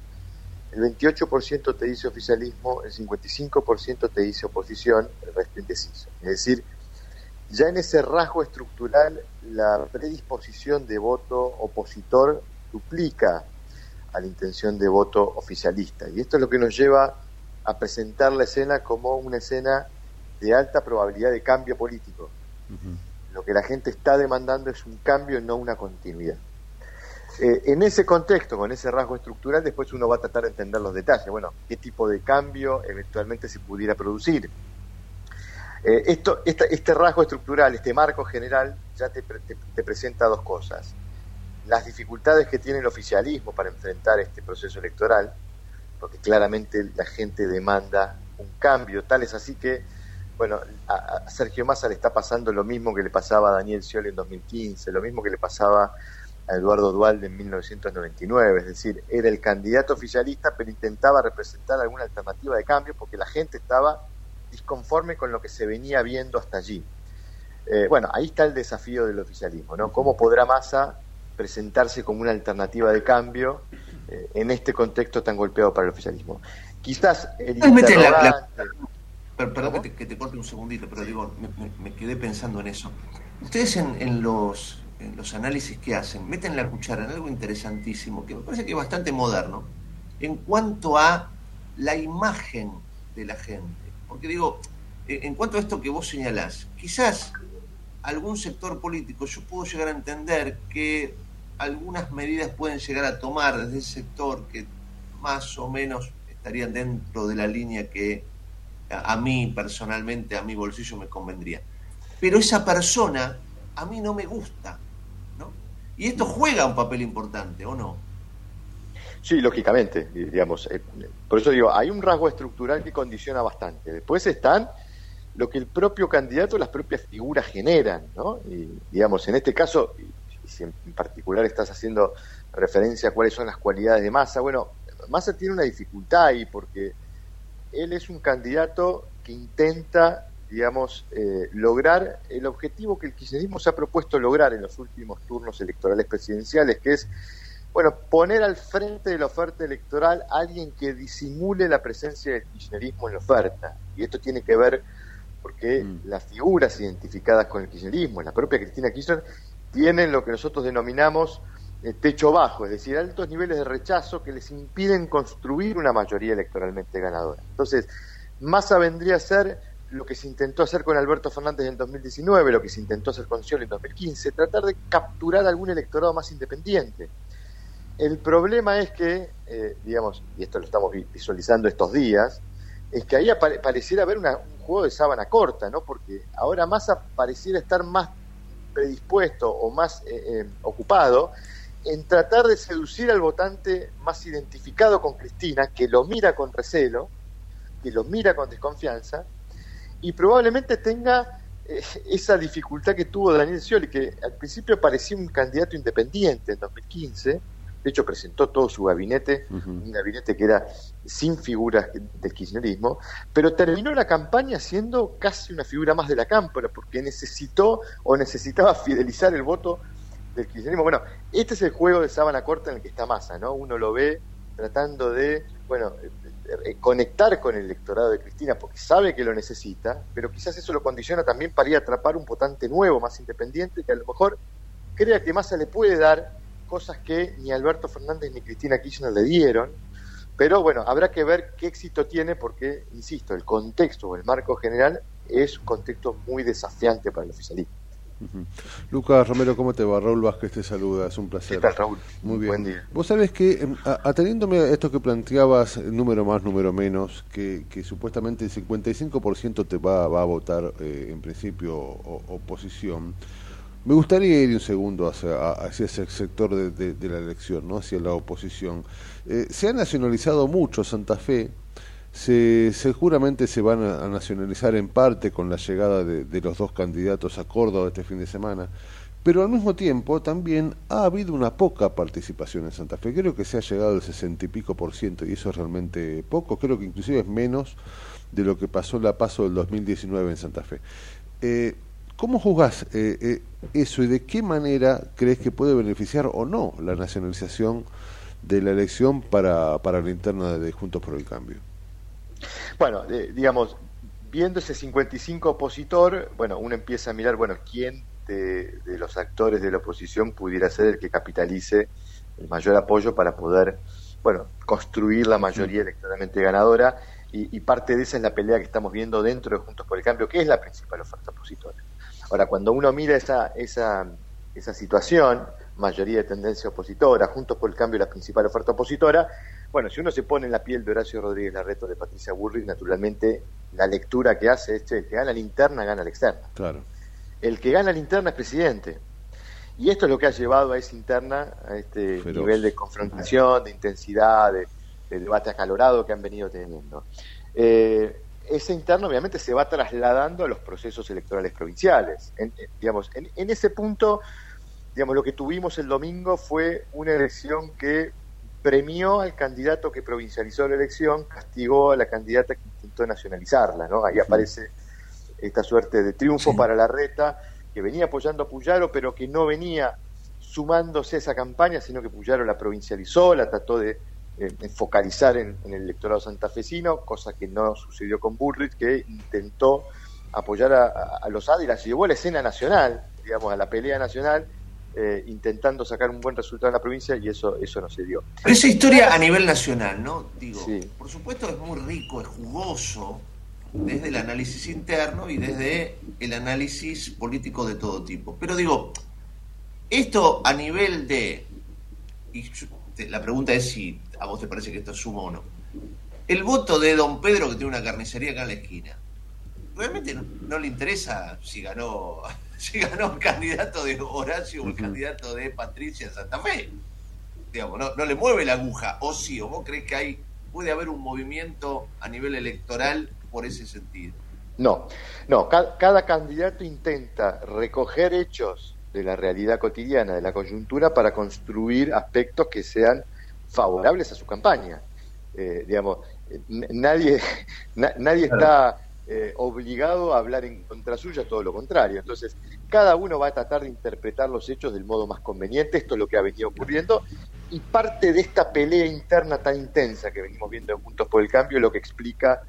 el 28% te dice oficialismo, el 55% te dice oposición, el resto indeciso. Es decir, ya en ese rasgo estructural la predisposición de voto opositor duplica a la intención de voto oficialista. Y esto es lo que nos lleva a presentar la escena como una escena de alta probabilidad de cambio político. Lo que la gente está demandando es un cambio, no una continuidad. Eh, en ese contexto, con ese rasgo estructural, después uno va a tratar de entender los detalles. Bueno, qué tipo de cambio eventualmente se pudiera producir. Eh, esto, esta- este rasgo estructural, este marco general, ya te, te- presenta dos cosas. Las dificultades que tiene el oficialismo para enfrentar este proceso electoral, porque claramente la gente demanda un cambio, tal es así que, bueno, a, a Sergio Massa le está pasando lo mismo que le pasaba a Daniel Scioli en 2015, lo mismo que le pasaba a Eduardo Dualde en 1999, es decir, era el candidato oficialista, pero intentaba representar alguna alternativa de cambio porque la gente estaba disconforme con lo que se venía viendo hasta allí. Eh, bueno, ahí está el desafío del oficialismo, ¿no? ¿Cómo podrá Massa presentarse como una alternativa de cambio eh, en este contexto tan golpeado para el oficialismo? Quizás el la- la- Perdón que te, que te corte un segundito, pero digo, me, me- me quedé pensando en eso. Ustedes en, en los, en los análisis que hacen, meten la cuchara en algo interesantísimo, que me parece que es bastante moderno, en cuanto a la imagen de la gente. Porque digo, eh, en cuanto a esto que vos señalás, quizás algún sector político, yo puedo llegar a entender que algunas medidas pueden llegar a tomar desde ese sector que más o menos estarían dentro de la línea que a, mí personalmente, a mi bolsillo me convendría. Pero esa persona a mí no me gusta. Y esto juega un papel importante, ¿o no? Sí, lógicamente, digamos. eh, por eso digo, hay un rasgo estructural que condiciona bastante. Después están lo que el propio candidato, las propias figuras generan, ¿no? Y, digamos, en este caso, si en particular estás haciendo referencia a cuáles son las cualidades de Massa, bueno, Massa tiene una dificultad ahí porque él es un candidato que intenta, digamos, eh, lograr el objetivo que el kirchnerismo se ha propuesto lograr en los últimos turnos electorales presidenciales, que es bueno, poner al frente de la oferta electoral a alguien que disimule la presencia del kirchnerismo en la oferta. Y esto tiene que ver porque las figuras identificadas con el kirchnerismo, la propia Cristina Kirchner, tienen lo que nosotros denominamos eh, techo bajo, es decir, altos niveles de rechazo que les impiden construir una mayoría electoralmente ganadora. Entonces, Massa vendría a ser lo que se intentó hacer con Alberto Fernández en 2019, lo que se intentó hacer con Scioli en 2015, tratar de capturar algún electorado más independiente. El problema es que, eh, digamos, y esto lo estamos vi- visualizando estos días, es que ahí pareciera haber una- un juego de sábana corta, ¿no? Porque ahora Massa pareciera estar más predispuesto o más eh, eh, ocupado en tratar de seducir al votante más identificado con Cristina, que lo mira con recelo, que lo mira con desconfianza, y probablemente tenga eh, esa dificultad que tuvo Daniel Scioli, que al principio parecía un candidato independiente en 2015, de hecho presentó todo su gabinete, un gabinete que era sin figuras del kirchnerismo, pero terminó la campaña siendo casi una figura más de la cámpora, porque necesitó o necesitaba fidelizar el voto del kirchnerismo. Bueno, este es el juego de sábana corta en el que está Massa, ¿no? Uno lo ve tratando de, bueno, conectar con el electorado de Cristina porque sabe que lo necesita, pero quizás eso lo condiciona también para ir a atrapar un votante nuevo, más independiente, que a lo mejor crea que Massa le puede dar cosas que ni Alberto Fernández ni Cristina Kirchner le dieron. Pero bueno, habrá que ver qué éxito tiene porque, insisto, el contexto o el marco general es un contexto muy desafiante para el oficialismo. Lucas Romero, ¿cómo te va? Raúl Vázquez te saluda, es un placer. ¿Qué tal, Raúl? Muy bien. Buen día. Vos sabés que, em, ateniéndome a esto que planteabas, número más, número menos, que, que supuestamente el 55% te va, va a votar eh, en principio o- oposición, me gustaría ir un segundo hacia, hacia ese sector de, de- de la elección, ¿no? hacia la oposición. Eh, se ha nacionalizado mucho Santa Fe, se, seguramente se van a, nacionalizar en parte con la llegada de, de los dos candidatos a Córdoba este fin de semana, pero al mismo tiempo también ha habido una poca participación en Santa Fe. Creo que se ha llegado al sesenta y pico por ciento y eso es realmente poco. Creo que inclusive es menos de lo que pasó la paso del 2019 en Santa Fe. Eh, ¿Cómo juzgás eh, eh, eso y de qué manera crees que puede beneficiar o no la nacionalización de la elección para, para la interna de Juntos por el Cambio? Bueno, eh, digamos, viendo ese 55 opositor, bueno, uno empieza a mirar, bueno, quién de, de los actores de la oposición pudiera ser el que capitalice el mayor apoyo para poder, bueno, construir la mayoría electoralmente ganadora. Y, y parte de esa es la pelea que estamos viendo dentro de Juntos por el Cambio, que es la principal oferta opositora. Ahora, cuando uno mira esa, esa, esa situación, mayoría de tendencia opositora, Juntos por el Cambio la principal oferta opositora, bueno, si uno se pone en la piel de Horacio Rodríguez Larreto, de Patricia Burrich, naturalmente la lectura que hace es que el que gana la interna gana la externa. Claro. El que gana la interna es presidente. Y esto es lo que ha llevado a esa interna, a este Feroz. nivel de confrontación, de intensidad, de, de debate acalorado que han venido teniendo. Eh, esa interna obviamente se va trasladando a los procesos electorales provinciales. En, en- digamos, en, en ese punto, digamos, lo que tuvimos el domingo fue una elección que premió al candidato que provincializó la elección, castigó a la candidata que intentó nacionalizarla, ¿no? Ahí aparece esta suerte de triunfo para la reta, que venía apoyando a Puyaro, pero que no venía sumándose a esa campaña, sino que Puyaro la provincializó, la trató de eh, focalizar en, en el electorado santafesino, cosa que no sucedió con Burrich, que intentó apoyar a, a- a los ADI, las llevó a la escena nacional, digamos, a la pelea nacional, eh, intentando sacar un buen resultado en la provincia y eso, eso no se dio. Pero esa historia a nivel nacional, ¿no? Digo, Sí. por supuesto es muy rico, es jugoso desde el análisis interno y desde el análisis político de todo tipo. Pero digo, esto a nivel de... Y la pregunta es si a vos te parece que esto suma o no. El voto de don Pedro que tiene una carnicería acá en la esquina. Realmente no, no le interesa si ganó, (laughs) si ganó el candidato de Horacio o el candidato de Patricia en Santa Fe digamos, no, no le mueve la aguja, o sí, o vos crees que hay, puede haber un movimiento a nivel electoral por ese sentido. No, no, ca- cada, candidato intenta recoger hechos de la realidad cotidiana, de la coyuntura, para construir aspectos que sean favorables a su campaña. Eh, digamos, eh, nadie, (laughs) na- nadie está eh, obligado a hablar en contra suya, todo lo contrario. Entonces, cada uno va a tratar de interpretar los hechos del modo más conveniente, esto es lo que ha venido ocurriendo, y parte de esta pelea interna tan intensa que venimos viendo en Juntos por el Cambio es lo que explica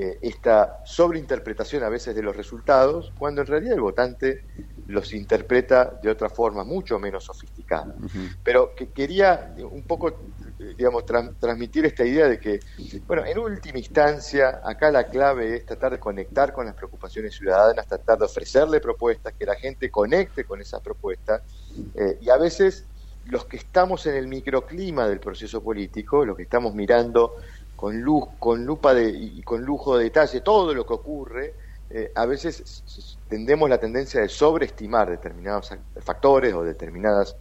eh, esta sobreinterpretación a veces de los resultados, cuando en realidad el votante los interpreta de otra forma, mucho menos sofisticada. Pero que quería un poco, digamos, tran- transmitir esta idea de que, bueno, en última instancia, acá la clave es tratar de conectar con las preocupaciones ciudadanas, tratar de ofrecerle propuestas, que la gente conecte con esas propuestas, eh, y a veces los que estamos en el microclima del proceso político, los que estamos mirando con luz, con lupa de, y con lujo de detalle todo lo que ocurre, eh, a veces tendemos la tendencia de sobreestimar determinados ac- factores o determinados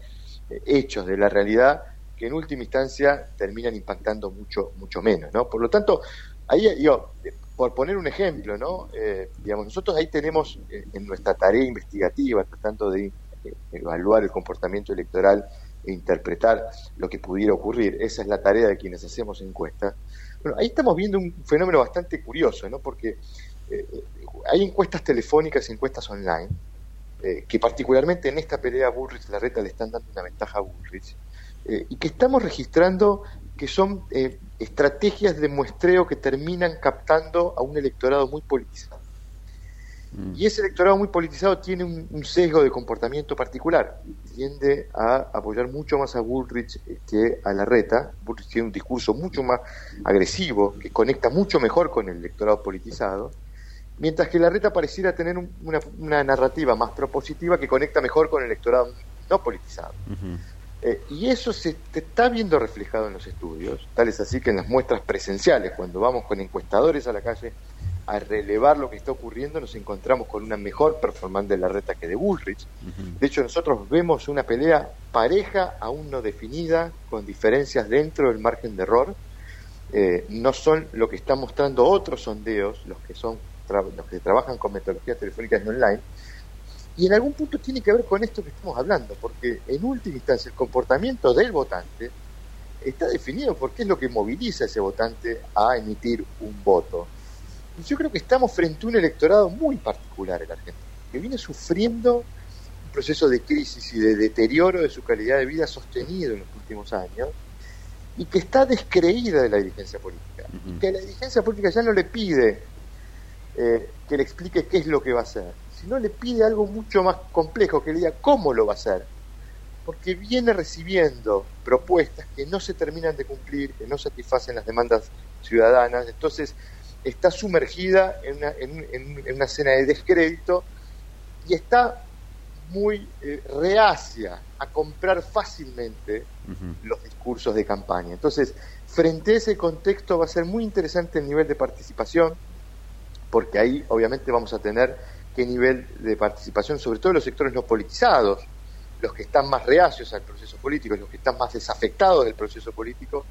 eh, hechos de la realidad que en última instancia terminan impactando mucho mucho menos, ¿no? Por lo tanto, ahí digo, por poner un ejemplo, ¿no? Eh, digamos, nosotros ahí tenemos eh, en nuestra tarea investigativa, tratando de eh, evaluar el comportamiento electoral e interpretar lo que pudiera ocurrir. Esa es la tarea de quienes hacemos encuestas. Bueno, ahí estamos viendo un fenómeno bastante curioso, ¿no? Porque hay encuestas telefónicas y encuestas online, que particularmente en esta pelea Bullrich-Larreta le están dando una ventaja a Bullrich, eh, y que estamos registrando que son eh, estrategias de muestreo que terminan captando a un electorado muy politizado. Y ese electorado muy politizado tiene un, un sesgo de comportamiento particular. Tiende a apoyar mucho más a Bullrich eh, que a Larreta. Bullrich tiene un discurso mucho más agresivo, que conecta mucho mejor con el electorado politizado. Mientras que Larreta pareciera tener un- una, una narrativa más propositiva que conecta mejor con el electorado no politizado. Eh, y eso se te está viendo reflejado en los estudios, tal es así que en las muestras presenciales, cuando vamos con encuestadores a la calle a relevar lo que está ocurriendo, nos encontramos con una mejor performance de la reta que de Bullrich. De hecho, nosotros vemos una pelea pareja, aún no definida, con diferencias dentro del margen de error. Eh, no son lo que están mostrando otros sondeos, los que son tra- los que trabajan con metodologías telefónicas online, y en algún punto tiene que ver con esto que estamos hablando, porque en última instancia el comportamiento del votante está definido por qué es lo que moviliza a ese votante a emitir un voto. Y yo creo que estamos frente a un electorado muy particular en la Argentina, que viene sufriendo un proceso de crisis y de deterioro de su calidad de vida sostenido en los últimos años, y que está descreída de la dirigencia política, y que la dirigencia política ya no le pide eh, que le explique qué es lo que va a hacer, sino le pide algo mucho más complejo, que le diga cómo lo va a hacer, porque viene recibiendo propuestas que no se terminan de cumplir, que no satisfacen las demandas ciudadanas, entonces está sumergida en una, en, una escena de descrédito y está muy eh, reacia a comprar fácilmente los discursos de campaña. Entonces, frente a ese contexto va a ser muy interesante el nivel de participación, porque ahí obviamente vamos a tener qué nivel de participación, sobre todo en los sectores no politizados, los que están más reacios al proceso político, los que están más desafectados del proceso político,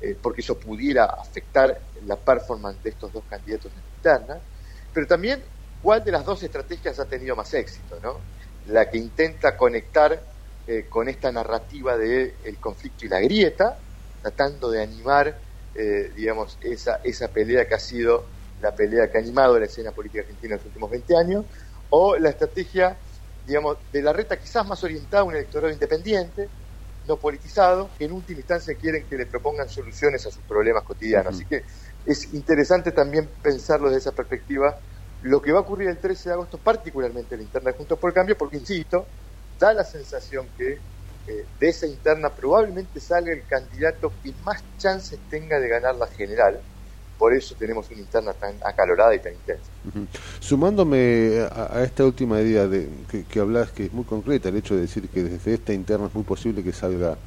eh, porque eso pudiera afectar la performance de estos dos candidatos en interna, pero también cuál de las dos estrategias ha tenido más éxito, ¿no? La que intenta conectar eh, con esta narrativa de el conflicto y la grieta, tratando de animar, eh, digamos, esa, esa pelea que ha sido la pelea que ha animado la escena política argentina en los últimos 20 años, o la estrategia, digamos, de la reta quizás más orientada a un electorado independiente, no politizado, que en última instancia quieren que le propongan soluciones a sus problemas cotidianos. Así que es interesante también pensarlo desde esa perspectiva, lo que va a ocurrir el 13 de agosto, particularmente en la interna de Juntos por el Cambio, porque, insisto, da la sensación que eh, de esa interna probablemente salga el candidato que más chances tenga de ganar la general. Por eso tenemos una interna tan acalorada y tan intensa. Sumándome a, a esta última idea de, que, que hablas, que es muy concreta, el hecho de decir que desde esta interna es muy posible que salga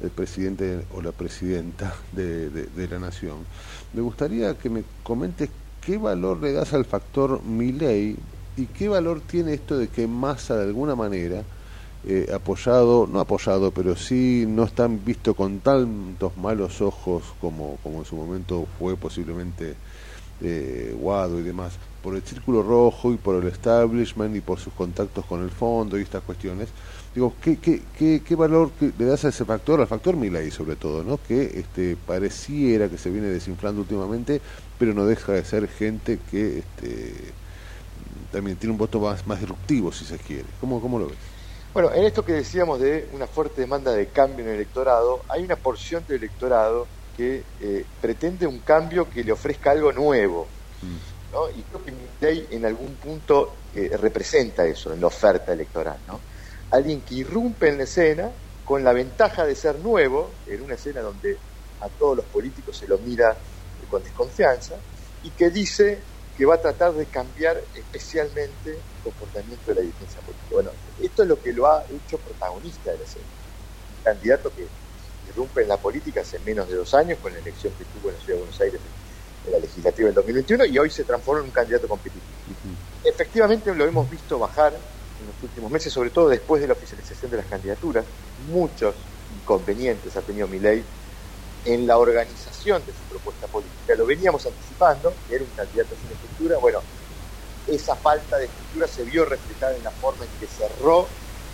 el presidente o la presidenta de, de- la nación, me gustaría que me comentes qué valor le das al factor Milei y qué valor tiene esto de que Massa de alguna manera eh, apoyado, no apoyado, pero sí no están visto con tantos malos ojos como, como en su momento fue posiblemente eh, Guado y demás, por el círculo rojo y por el establishment y por sus contactos con el fondo y estas cuestiones. Digo, ¿qué, qué, qué, qué valor le das a ese factor, al factor Milei sobre todo, ¿no? que este, pareciera que se viene desinflando últimamente, pero no deja de ser gente que este, también tiene un voto más, más disruptivo, si se quiere. ¿Cómo, cómo lo ves? Bueno, en esto que decíamos de una fuerte demanda de cambio en el electorado, hay una porción del electorado que eh, pretende un cambio que le ofrezca algo nuevo, ¿no? Y creo que Milei en algún punto eh, representa eso en la oferta electoral, ¿no? Alguien que irrumpe en la escena con la ventaja de ser nuevo, en una escena donde a todos los políticos se lo mira con desconfianza, y que dice que va a tratar de cambiar especialmente el comportamiento de la dirigencia política. Bueno, esto es lo que lo ha hecho protagonista de la escena. Un candidato que irrumpe en la política hace menos de dos años con la elección que tuvo en la Ciudad de Buenos Aires en la legislativa del 2021 y hoy se transforma en un candidato competitivo. Efectivamente lo hemos visto bajar en los últimos meses, sobre todo después de la oficialización de las candidaturas. Muchos inconvenientes ha tenido Milei en la organización de su propuesta política. Lo veníamos anticipando, que era un candidato sin estructura. Bueno, esa falta de estructura se vio reflejada en la forma en que cerró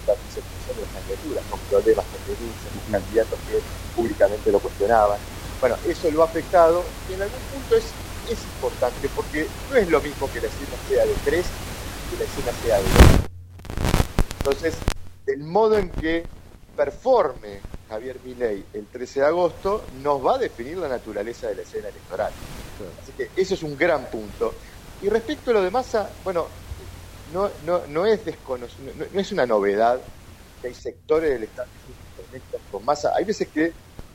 la presentación de las candidaturas, con problemas con denuncias, con candidatos que públicamente lo cuestionaban. Bueno, eso lo ha afectado y en algún punto es, es importante porque no es lo mismo que la escena sea de tres que la escena sea de dos. Entonces, del modo en que performe Javier Milei el 13 de agosto nos va a definir la naturaleza de la escena electoral. Así que eso es un gran punto. Y respecto a lo de Massa, bueno, no, es una novedad que hay sectores del Estado que se conectan con Massa. Hay veces que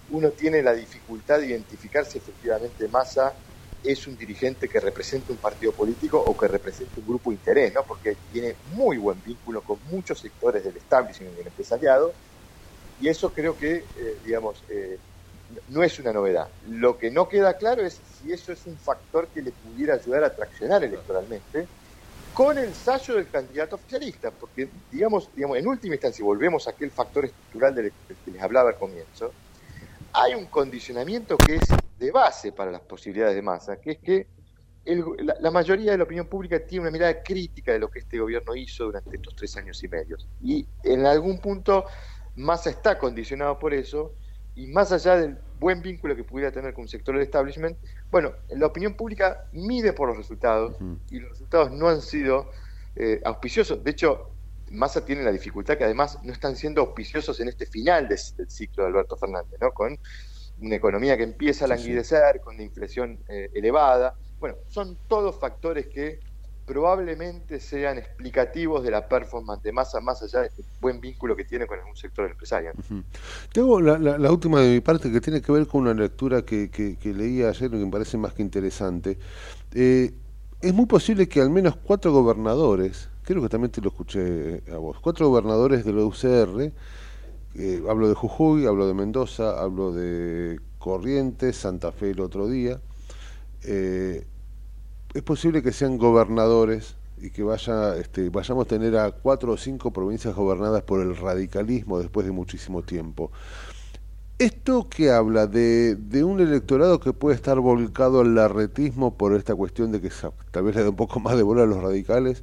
uno tiene la dificultad de identificar si efectivamente Massa es un dirigente que representa un partido político o que representa un grupo de interés, ¿no? Porque tiene muy buen vínculo con muchos sectores del establishment y del empresariado, y eso creo que, eh, digamos, eh, no es una novedad. Lo que no queda claro es si eso es un factor que le pudiera ayudar a traccionar electoralmente con el ensayo del candidato oficialista, porque, digamos, digamos en última instancia, si volvemos a aquel factor estructural del que les hablaba al comienzo, hay un condicionamiento que es de base para las posibilidades de masa, que es que el, la, la, mayoría de la opinión pública tiene una mirada crítica de lo que este gobierno hizo durante estos tres años y medio. Y en algún punto Massa está condicionado por eso, y más allá del buen vínculo que pudiera tener con un sector del establishment, bueno, la opinión pública mide por los resultados, uh -huh. y los resultados no han sido eh, auspiciosos. De hecho, Massa tiene la dificultad que además no están siendo auspiciosos en este final de, del ciclo de Alberto Fernández, ¿no? Con una economía que empieza a languidecer, con la inflación eh, elevada. Bueno, son todos factores que probablemente sean explicativos de la performance de Massa, más allá del buen vínculo que tiene con algún sector empresarial. Uh -huh. Tengo la, última de mi parte que tiene que ver con una lectura que, que, que leí ayer que me parece más que interesante. Eh, es muy posible que al menos cuatro gobernadores, creo que también te lo escuché a vos, cuatro gobernadores de la UCR, eh, hablo de Jujuy, hablo de Mendoza, hablo de Corrientes, Santa Fe el otro día, eh, es posible que sean gobernadores y que vaya, este, vayamos a tener a cuatro o cinco provincias gobernadas por el radicalismo después de muchísimo tiempo. ¿Esto que habla de, un electorado que puede estar volcado al larretismo por esta cuestión de que tal vez le da un poco más de bola a los radicales?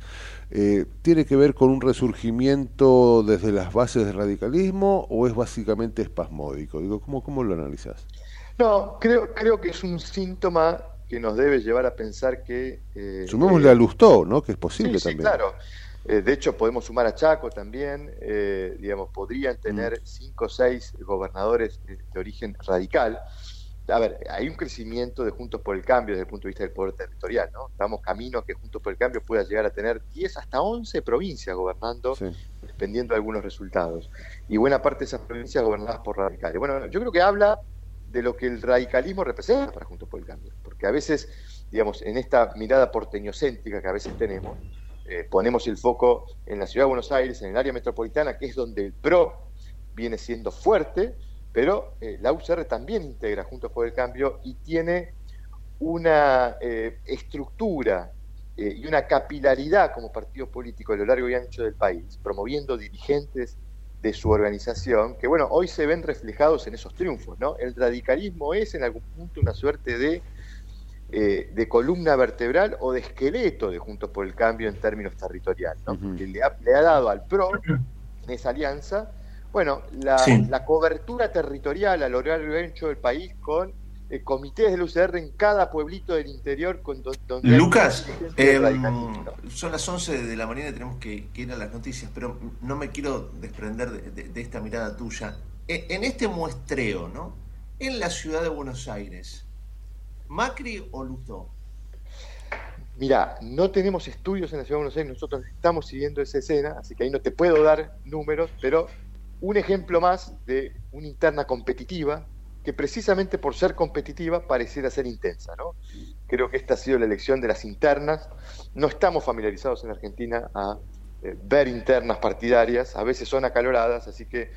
Eh, ¿Tiene que ver con un resurgimiento desde las bases del radicalismo o es básicamente espasmódico? Digo, ¿cómo, cómo lo analizás? No, creo, creo que es un síntoma que nos debe llevar a pensar que... Eh, Sumémosle eh, a Lustó, ¿no? Que es posible sí, también. Sí, claro. Eh, de hecho, podemos sumar a Chaco también. Eh, digamos, podrían tener mm. cinco o seis gobernadores de, de, origen radical. A ver, hay un crecimiento de Juntos por el Cambio desde el punto de vista del poder territorial, ¿no? Estamos camino a que Juntos por el Cambio pueda llegar a tener 10 hasta 11 provincias gobernando, sí. dependiendo de algunos resultados. Y buena parte de esas provincias gobernadas por radicales. Bueno, yo creo que habla de lo que el radicalismo representa para Juntos por el Cambio. Porque a veces, digamos, en esta mirada porteñocéntrica que a veces tenemos, eh, ponemos el foco en la ciudad de Buenos Aires, en el área metropolitana, que es donde el PRO viene siendo fuerte, pero eh, la UCR también integra Juntos por el Cambio y tiene una eh, estructura y una capilaridad como partido político a lo largo y ancho del país, promoviendo dirigentes de su organización, que bueno, hoy se ven reflejados en esos triunfos, ¿no? El radicalismo es en algún punto una suerte de, eh, de columna vertebral o de esqueleto de Juntos por el Cambio en términos territoriales, ¿no? Uh -huh. Porque le ha, le ha, dado al PRO, en esa alianza, bueno, la, sí. la cobertura territorial a lo largo y ancho del país con eh, comités del UCR en cada pueblito del interior con donde Lucas eh, son las 11 de la mañana y tenemos que, que, ir a las noticias pero no me quiero desprender de, de, de, esta mirada tuya e, en este muestreo no en la ciudad de Buenos Aires Macri o Lutó Mira, no tenemos estudios en la Ciudad de Buenos Aires, nosotros estamos siguiendo esa escena, así que ahí no te puedo dar números, pero un ejemplo más de una interna competitiva que precisamente por ser competitiva pareciera ser intensa, ¿no? Creo que esta ha sido la elección de las internas. No estamos familiarizados en Argentina a eh, ver internas partidarias, a veces son acaloradas, así que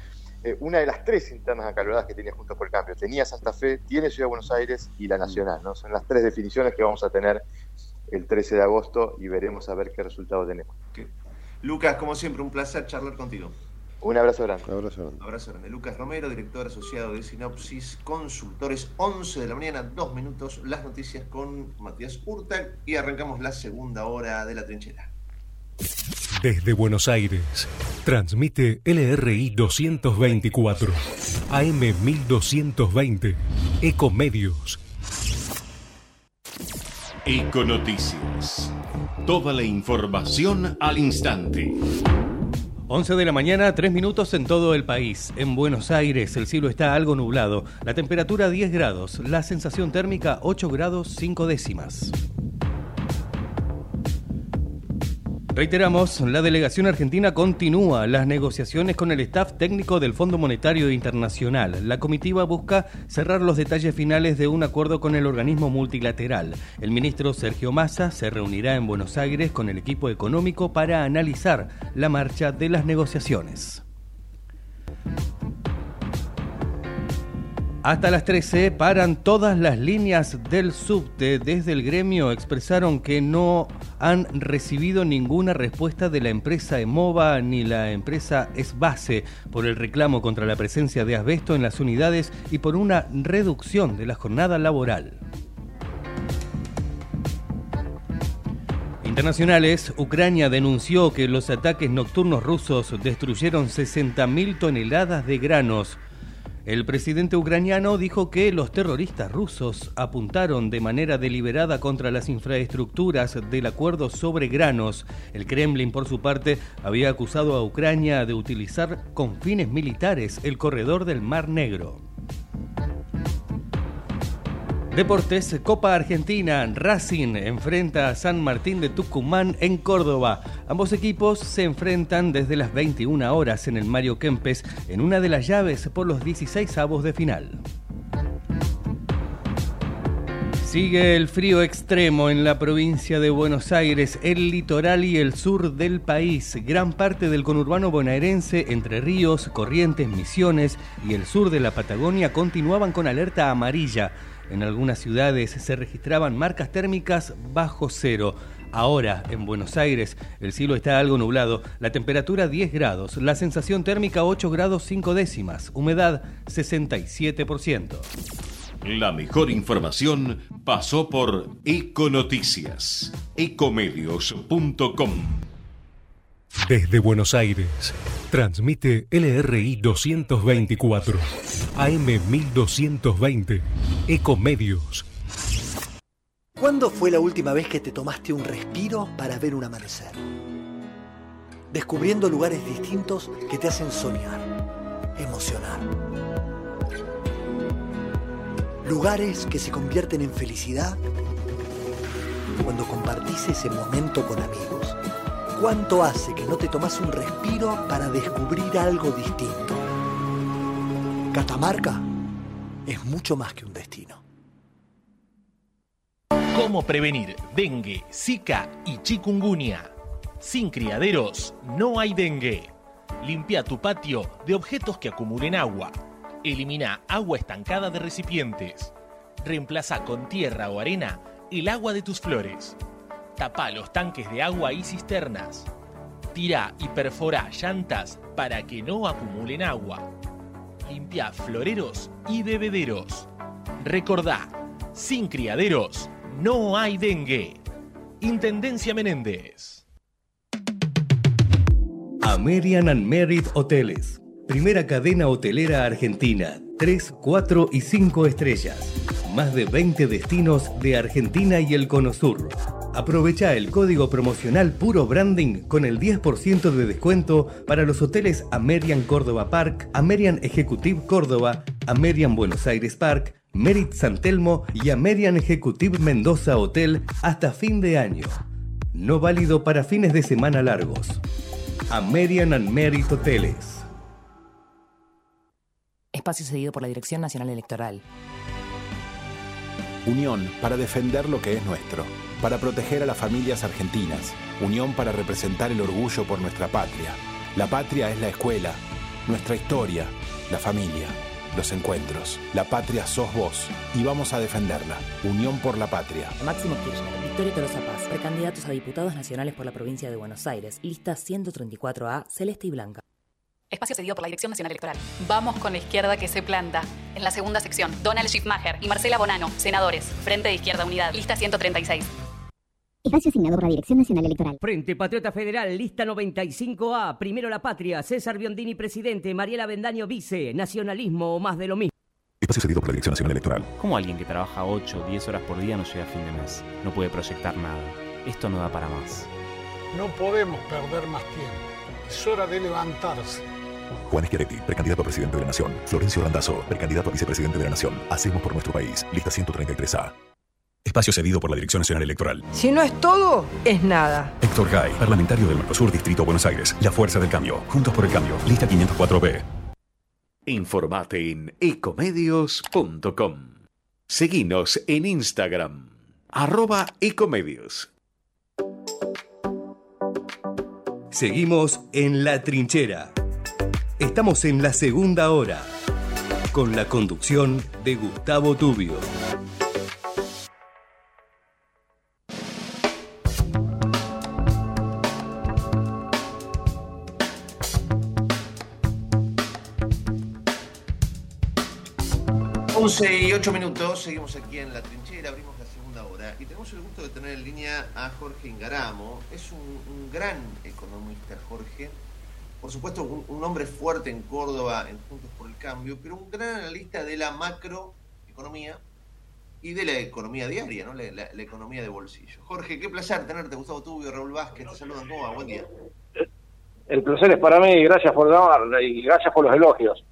eh, una de las tres internas acaloradas que tenía Juntos por el Cambio. Tenía Santa Fe, tiene Ciudad de Buenos Aires y la Nacional, ¿no? Son las tres definiciones que vamos a tener el 13 de agosto y veremos a ver qué resultado tenemos. Lucas, como siempre, un placer charlar contigo. Un abrazo grande. Un abrazo grande. Un abrazo grande. Lucas Romero, director asociado de Sinopsis Consultores, 11 de la mañana, dos minutos, las noticias con Matías Urtag y arrancamos la segunda hora de la trinchera. Desde Buenos Aires, transmite LRI 224, AM 1220, Ecomedios. Econoticias. Toda la información al instante. 11 de la mañana, 3 minutos en todo el país. En Buenos Aires el cielo está algo nublado. La temperatura 10 grados. La sensación térmica 8 grados 5 décimas. Reiteramos, la delegación argentina continúa las negociaciones con el staff técnico del Fondo Monetario Internacional. La comitiva busca cerrar los detalles finales de un acuerdo con el organismo multilateral. El ministro Sergio Massa se reunirá en Buenos Aires con el equipo económico para analizar la marcha de las negociaciones. Hasta las 13 paran todas las líneas del subte. Desde el gremio expresaron que no han recibido ninguna respuesta de la empresa Emova ni la empresa Esbase por el reclamo contra la presencia de asbesto en las unidades y por una reducción de la jornada laboral. Internacionales, Ucrania denunció que los ataques nocturnos rusos destruyeron 60.000 toneladas de granos. El presidente ucraniano dijo que los terroristas rusos apuntaron de manera deliberada contra las infraestructuras del acuerdo sobre granos. El Kremlin, por su parte, había acusado a Ucrania de utilizar con fines militares el corredor del Mar Negro. Deportes, Copa Argentina, Racing enfrenta a San Martín de Tucumán en Córdoba. Ambos equipos se enfrentan desde las 21 horas en el Mario Kempes en una de las llaves por los 16 avos de final. Sigue el frío extremo en la provincia de Buenos Aires, el litoral y el sur del país. Gran parte del conurbano bonaerense, Entre Ríos, Corrientes, Misiones y el sur de la Patagonia continuaban con alerta amarilla. En algunas ciudades se registraban marcas térmicas bajo cero. Ahora, en Buenos Aires, el cielo está algo nublado, la temperatura 10 grados, la sensación térmica 8 grados 5 décimas, humedad 67%. La mejor información pasó por Econoticias, ecomedios.com. Desde Buenos Aires, transmite LRI 224, AM 1220, Ecomedios. ¿Cuándo fue la última vez que te tomaste un respiro para ver un amanecer? Descubriendo lugares distintos que te hacen soñar, emocionar. Lugares que se convierten en felicidad cuando compartís ese momento con amigos. ¿Cuánto hace que no te tomas un respiro para descubrir algo distinto? Catamarca es mucho más que un destino. ¿Cómo prevenir dengue, zika y chikungunya? Sin criaderos no hay dengue. Limpia tu patio de objetos que acumulen agua. Elimina agua estancada de recipientes. Reemplaza con tierra o arena el agua de tus flores. Tapa los tanques de agua y cisternas. Tira y perfora llantas para que no acumulen agua. Limpia floreros y bebederos. Recordá, sin criaderos no hay dengue. Intendencia Menéndez. American and Merit Hoteles. Primera cadena hotelera argentina. 3, 4 y 5 estrellas. Más de 20 destinos de Argentina y el Cono Sur. Aprovecha el código promocional Puro Branding con el 10% de descuento para los hoteles Amerian Córdoba Park, Amerian Executive Córdoba, Amerian Buenos Aires Park, Merit San Telmo y American Executive Mendoza Hotel hasta fin de año. No válido para fines de semana largos. American and Merit Hoteles. Espacio cedido por la Dirección Nacional Electoral. Unión para defender lo que es nuestro, para proteger a las familias argentinas, unión para representar el orgullo por nuestra patria. La patria es la escuela, nuestra historia, la familia, los encuentros. La patria sos vos y vamos a defenderla. Unión por la patria. Máximo Kirchner, Victoria Tolosa Paz, precandidatos a diputados nacionales por la provincia de Buenos Aires, lista 134A, celeste y blanca. Espacio cedido por la Dirección Nacional Electoral. Vamos con la izquierda que se planta. En la segunda sección, Donald Schiffmacher y Marcela Bonano, senadores. Frente de Izquierda Unidad, lista 136. Espacio asignado por la Dirección Nacional Electoral. Frente Patriota Federal, lista 95A. Primero la patria. César Biondini, presidente. Mariela Bendaño, vice. Nacionalismo o más de lo mismo. Espacio cedido por la Dirección Nacional Electoral. ¿Cómo alguien que trabaja 8 o 10 horas por día no llega a fin de mes? No puede proyectar nada. Esto no da para más. No podemos perder más tiempo. Es hora de levantarse. Juan Schiaretti, precandidato a presidente de la Nación. Florencio Randazzo, precandidato a vicepresidente de la Nación. Hacemos por nuestro país. Lista 133A. Espacio cedido por la Dirección Nacional Electoral. Si no es todo, es nada. Héctor Gay, parlamentario del Mercosur Distrito Buenos Aires. La Fuerza del Cambio. Juntos por el Cambio. Lista 504B. Informate en ecomedios.com. Seguinos en Instagram. Arroba ecomedios. Seguimos en La Trinchera. Estamos en la segunda hora, con la conducción de Gustavo Tubio. Once y 8 minutos, seguimos aquí en La Trinchera, abrimos la segunda hora y tenemos el gusto de tener en línea a Jorge Ingaramo. Es un, un gran economista, Jorge por supuesto, un, un, hombre fuerte en Córdoba, en Juntos por el Cambio, pero un gran analista de la macroeconomía y de la economía diaria, ¿no? la, la, la economía de bolsillo. Jorge, qué placer tenerte, Gustavo Tubio, Raúl Vázquez, te saludan, ¿cómo va? Buen día. El placer es para mí, gracias por llamar y gracias por los elogios.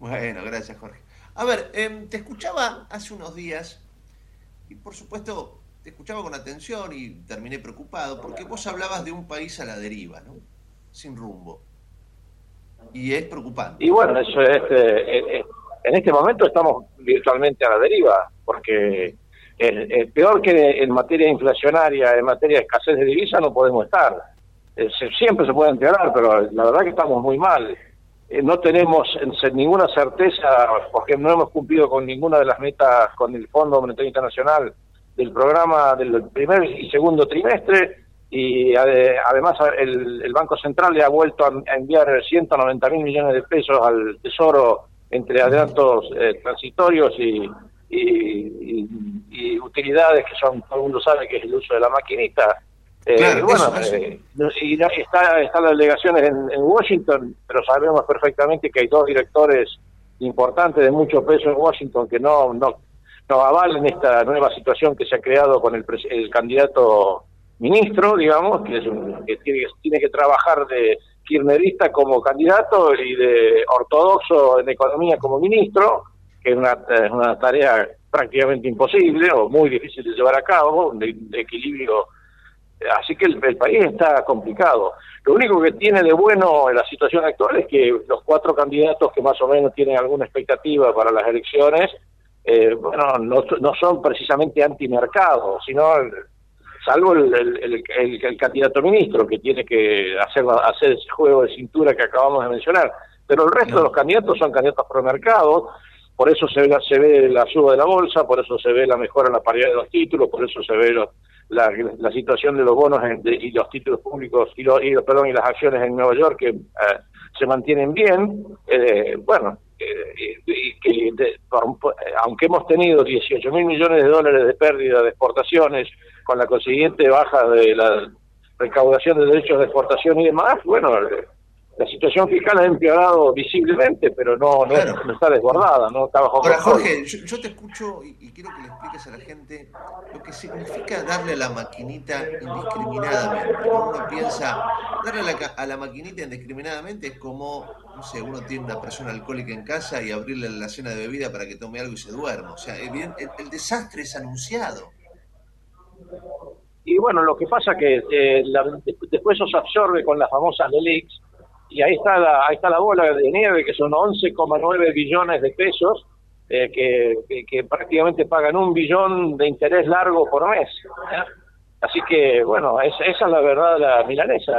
Bueno, gracias, Jorge. A ver, eh, te escuchaba hace unos días y, por supuesto, te escuchaba con atención y terminé preocupado porque vos hablabas de un país a la deriva, ¿no? Sin rumbo y es preocupante. Y bueno, eso es, eh, en este momento estamos virtualmente a la deriva, porque el, peor que en materia inflacionaria, en materia de escasez de divisa, no podemos estar. Eh, siempre se puede empeorar, pero la verdad que estamos muy mal. Eh, no tenemos ninguna certeza, porque no hemos cumplido con ninguna de las metas con el Fondo Monetario Internacional del programa del primer y segundo trimestre y además el, Banco Central le ha vuelto a, enviar 190 mil millones de pesos al Tesoro entre adelantos eh, transitorios y, y, y, y, utilidades que son, todo el mundo sabe que es el uso de la maquinita. Eh, bueno, eso, eso. Eh, y está, están las delegaciones en, en, Washington, pero sabemos perfectamente que hay dos directores importantes de mucho peso en Washington que no, no, no avalen esta nueva situación que se ha creado con el, el candidato ministro, digamos, que, es un, que tiene, tiene, que trabajar de kirchnerista como candidato y de ortodoxo en economía como ministro, que es una, una tarea prácticamente imposible o muy difícil de llevar a cabo, de, de equilibrio. Así que el, el, país está complicado. Lo único que tiene de bueno en la situación actual es que los cuatro candidatos que más o menos tienen alguna expectativa para las elecciones, eh, bueno, no, son precisamente antimercado, sino salvo el, candidato ministro que tiene que hacer, hacer ese juego de cintura que acabamos de mencionar. Pero el resto de los candidatos son candidatos pro mercado, por eso se ve, se ve la suba de la bolsa, por eso se ve la mejora en la paridad de los títulos, por eso se ve los, la, la, situación de los bonos en, de, y los títulos públicos y, lo, y, perdón, y las acciones en Nueva York que eh, se mantienen bien. Eh, bueno, eh, y que aunque hemos tenido 18 mil millones de dólares de pérdida de exportaciones, con la consiguiente baja de la recaudación de derechos de exportación y demás, bueno, la situación fiscal ha empeorado visiblemente, pero no, no, Claro. no está desbordada, no está bajo Ahora, control. Jorge, yo, yo te escucho y, y quiero que le expliques a la gente lo que significa darle a la maquinita indiscriminadamente. ¿no? Uno piensa, darle a la, a la maquinita indiscriminadamente es como, no sé, uno tiene una persona alcohólica en casa y abrirle la cena de bebida para que tome algo y se duerma. O sea, el, el desastre es anunciado. Y bueno, lo que pasa que eh, la- después eso se absorbe con las famosas LELIX y ahí está la, ahí está la bola de nieve que son 11,9 billones de pesos eh, que, que- prácticamente pagan un billón de interés largo por mes. ¿eh? Así que bueno, es- esa es la verdad de la milanesa.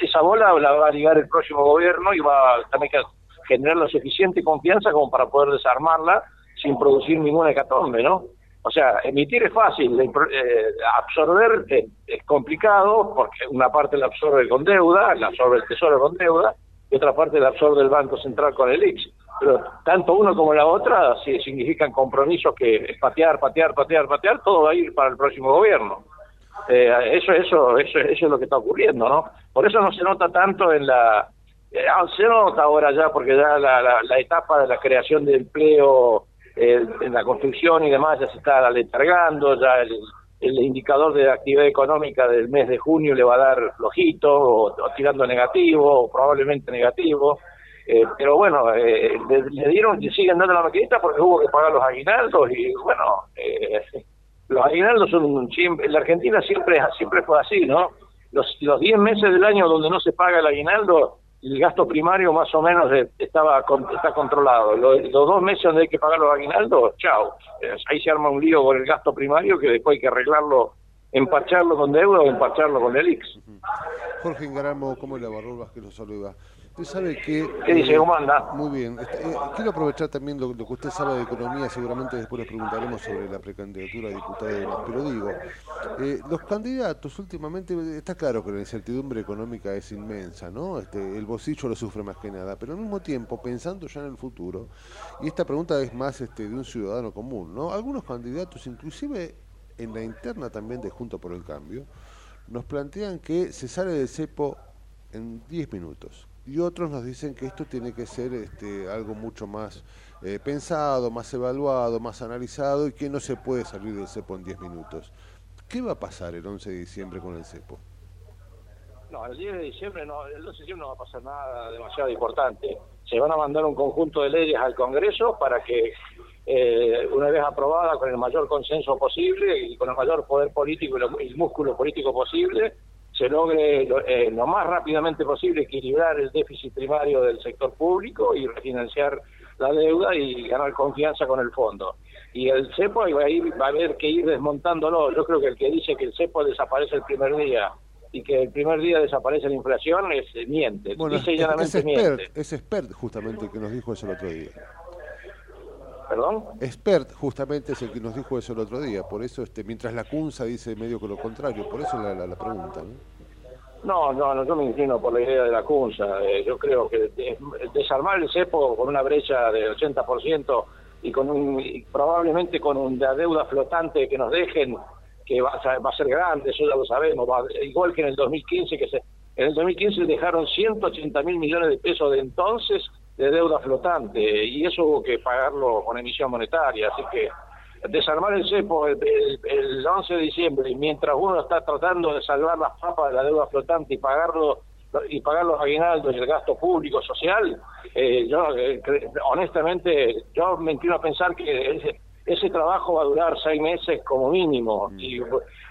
Esa bola la va a ligar el próximo gobierno y va a que generar la suficiente confianza como para poder desarmarla sin producir ninguna hecatombe, ¿no? O sea, emitir es fácil, eh, absorber es complicado porque una parte la absorbe con deuda, la absorbe el Tesoro con deuda, y otra parte la absorbe el Banco Central con el IX. Pero tanto uno como la otra sí significan compromisos que es patear, patear, patear, patear, todo va a ir para el próximo gobierno. Eh, eso, eso, eso, eso es lo que está ocurriendo, ¿no? Por eso no se nota tanto en la... eh, ah, se nota ahora ya, porque ya la, la, la etapa de la creación de empleo eh, en la construcción y demás ya se está letargando, ya el, el indicador de actividad económica del mes de junio le va a dar flojito, o, tirando negativo, o probablemente negativo. Eh, pero bueno, eh, le, le dieron, le siguen dando la maquinita porque hubo que pagar los aguinaldos y bueno, eh, los aguinaldos son un- siempre, la Argentina siempre, siempre fue así, ¿no? Los, los 10 meses del año donde no se paga el aguinaldo, el gasto primario más o menos estaba está controlado. Los, los dos meses donde hay que pagar los aguinaldos, chao. Eh, ahí se arma un lío con el gasto primario que después hay que arreglarlo, empacharlo con deuda o empacharlo con el IX. Jorge Ingaramo, ¿cómo le va? que lo saluda. Usted sabe que... ¿Qué dice? ¿Cómo anda? Muy bien. Este, eh, quiero aprovechar también lo, lo que usted sabe de economía, seguramente después le preguntaremos sobre la precandidatura a diputada y demás, pero digo, eh, los candidatos últimamente, está claro que la incertidumbre económica es inmensa, ¿no? Este, el bolsillo lo sufre más que nada, pero al mismo tiempo, pensando ya en el futuro, y esta pregunta es más este, de un ciudadano común, ¿no? Algunos candidatos, inclusive en la interna también de Junto por el Cambio, nos plantean que se sale del cepo en 10 minutos. Y otros nos dicen que esto tiene que ser este, algo mucho más eh, pensado, más evaluado, más analizado y que no se puede salir del cepo en 10 minutos. ¿Qué va a pasar el 11 de diciembre con el cepo? No, el 10 de diciembre no, el 12 de diciembre no va a pasar nada demasiado importante. Se van a mandar un conjunto de leyes al Congreso para que, eh, una vez aprobada con el mayor consenso posible y con el mayor poder político y el músculo político posible, se logre lo, eh, lo más rápidamente posible equilibrar el déficit primario del sector público y refinanciar la deuda y ganar confianza con el fondo. Y el cepo va a, ir- va a haber que ir desmontándolo. Yo creo que el que dice que el cepo desaparece el primer día y que el primer día desaparece la inflación es eh, miente. Bueno, dice es, es miente. expert, es expert justamente el que nos dijo eso el otro día. ¿Perdón? Expert justamente es el que nos dijo eso el otro día, por eso este, mientras la CUNSA dice medio que lo contrario, por eso la, la, la pregunta. ¿no? No, no, no, yo me inclino por la idea de la CUNSA. Eh, yo creo que de- desarmar el cepo con una brecha del 80% y con un, y probablemente con una deuda flotante que nos dejen, que va a, va a ser grande, eso ya lo sabemos, va- igual que en el 2015, que se, en el 2015 dejaron 180 mil millones de pesos de entonces de deuda flotante y eso hubo que pagarlo con emisión monetaria, así que desarmar el cepo el, el- el 11 de diciembre y mientras uno está tratando de salvar las papas de la deuda flotante y pagarlo y pagar los aguinaldos y el gasto público social, eh, yo eh, honestamente yo me a pensar que ese, ese trabajo va a durar seis meses como mínimo. Y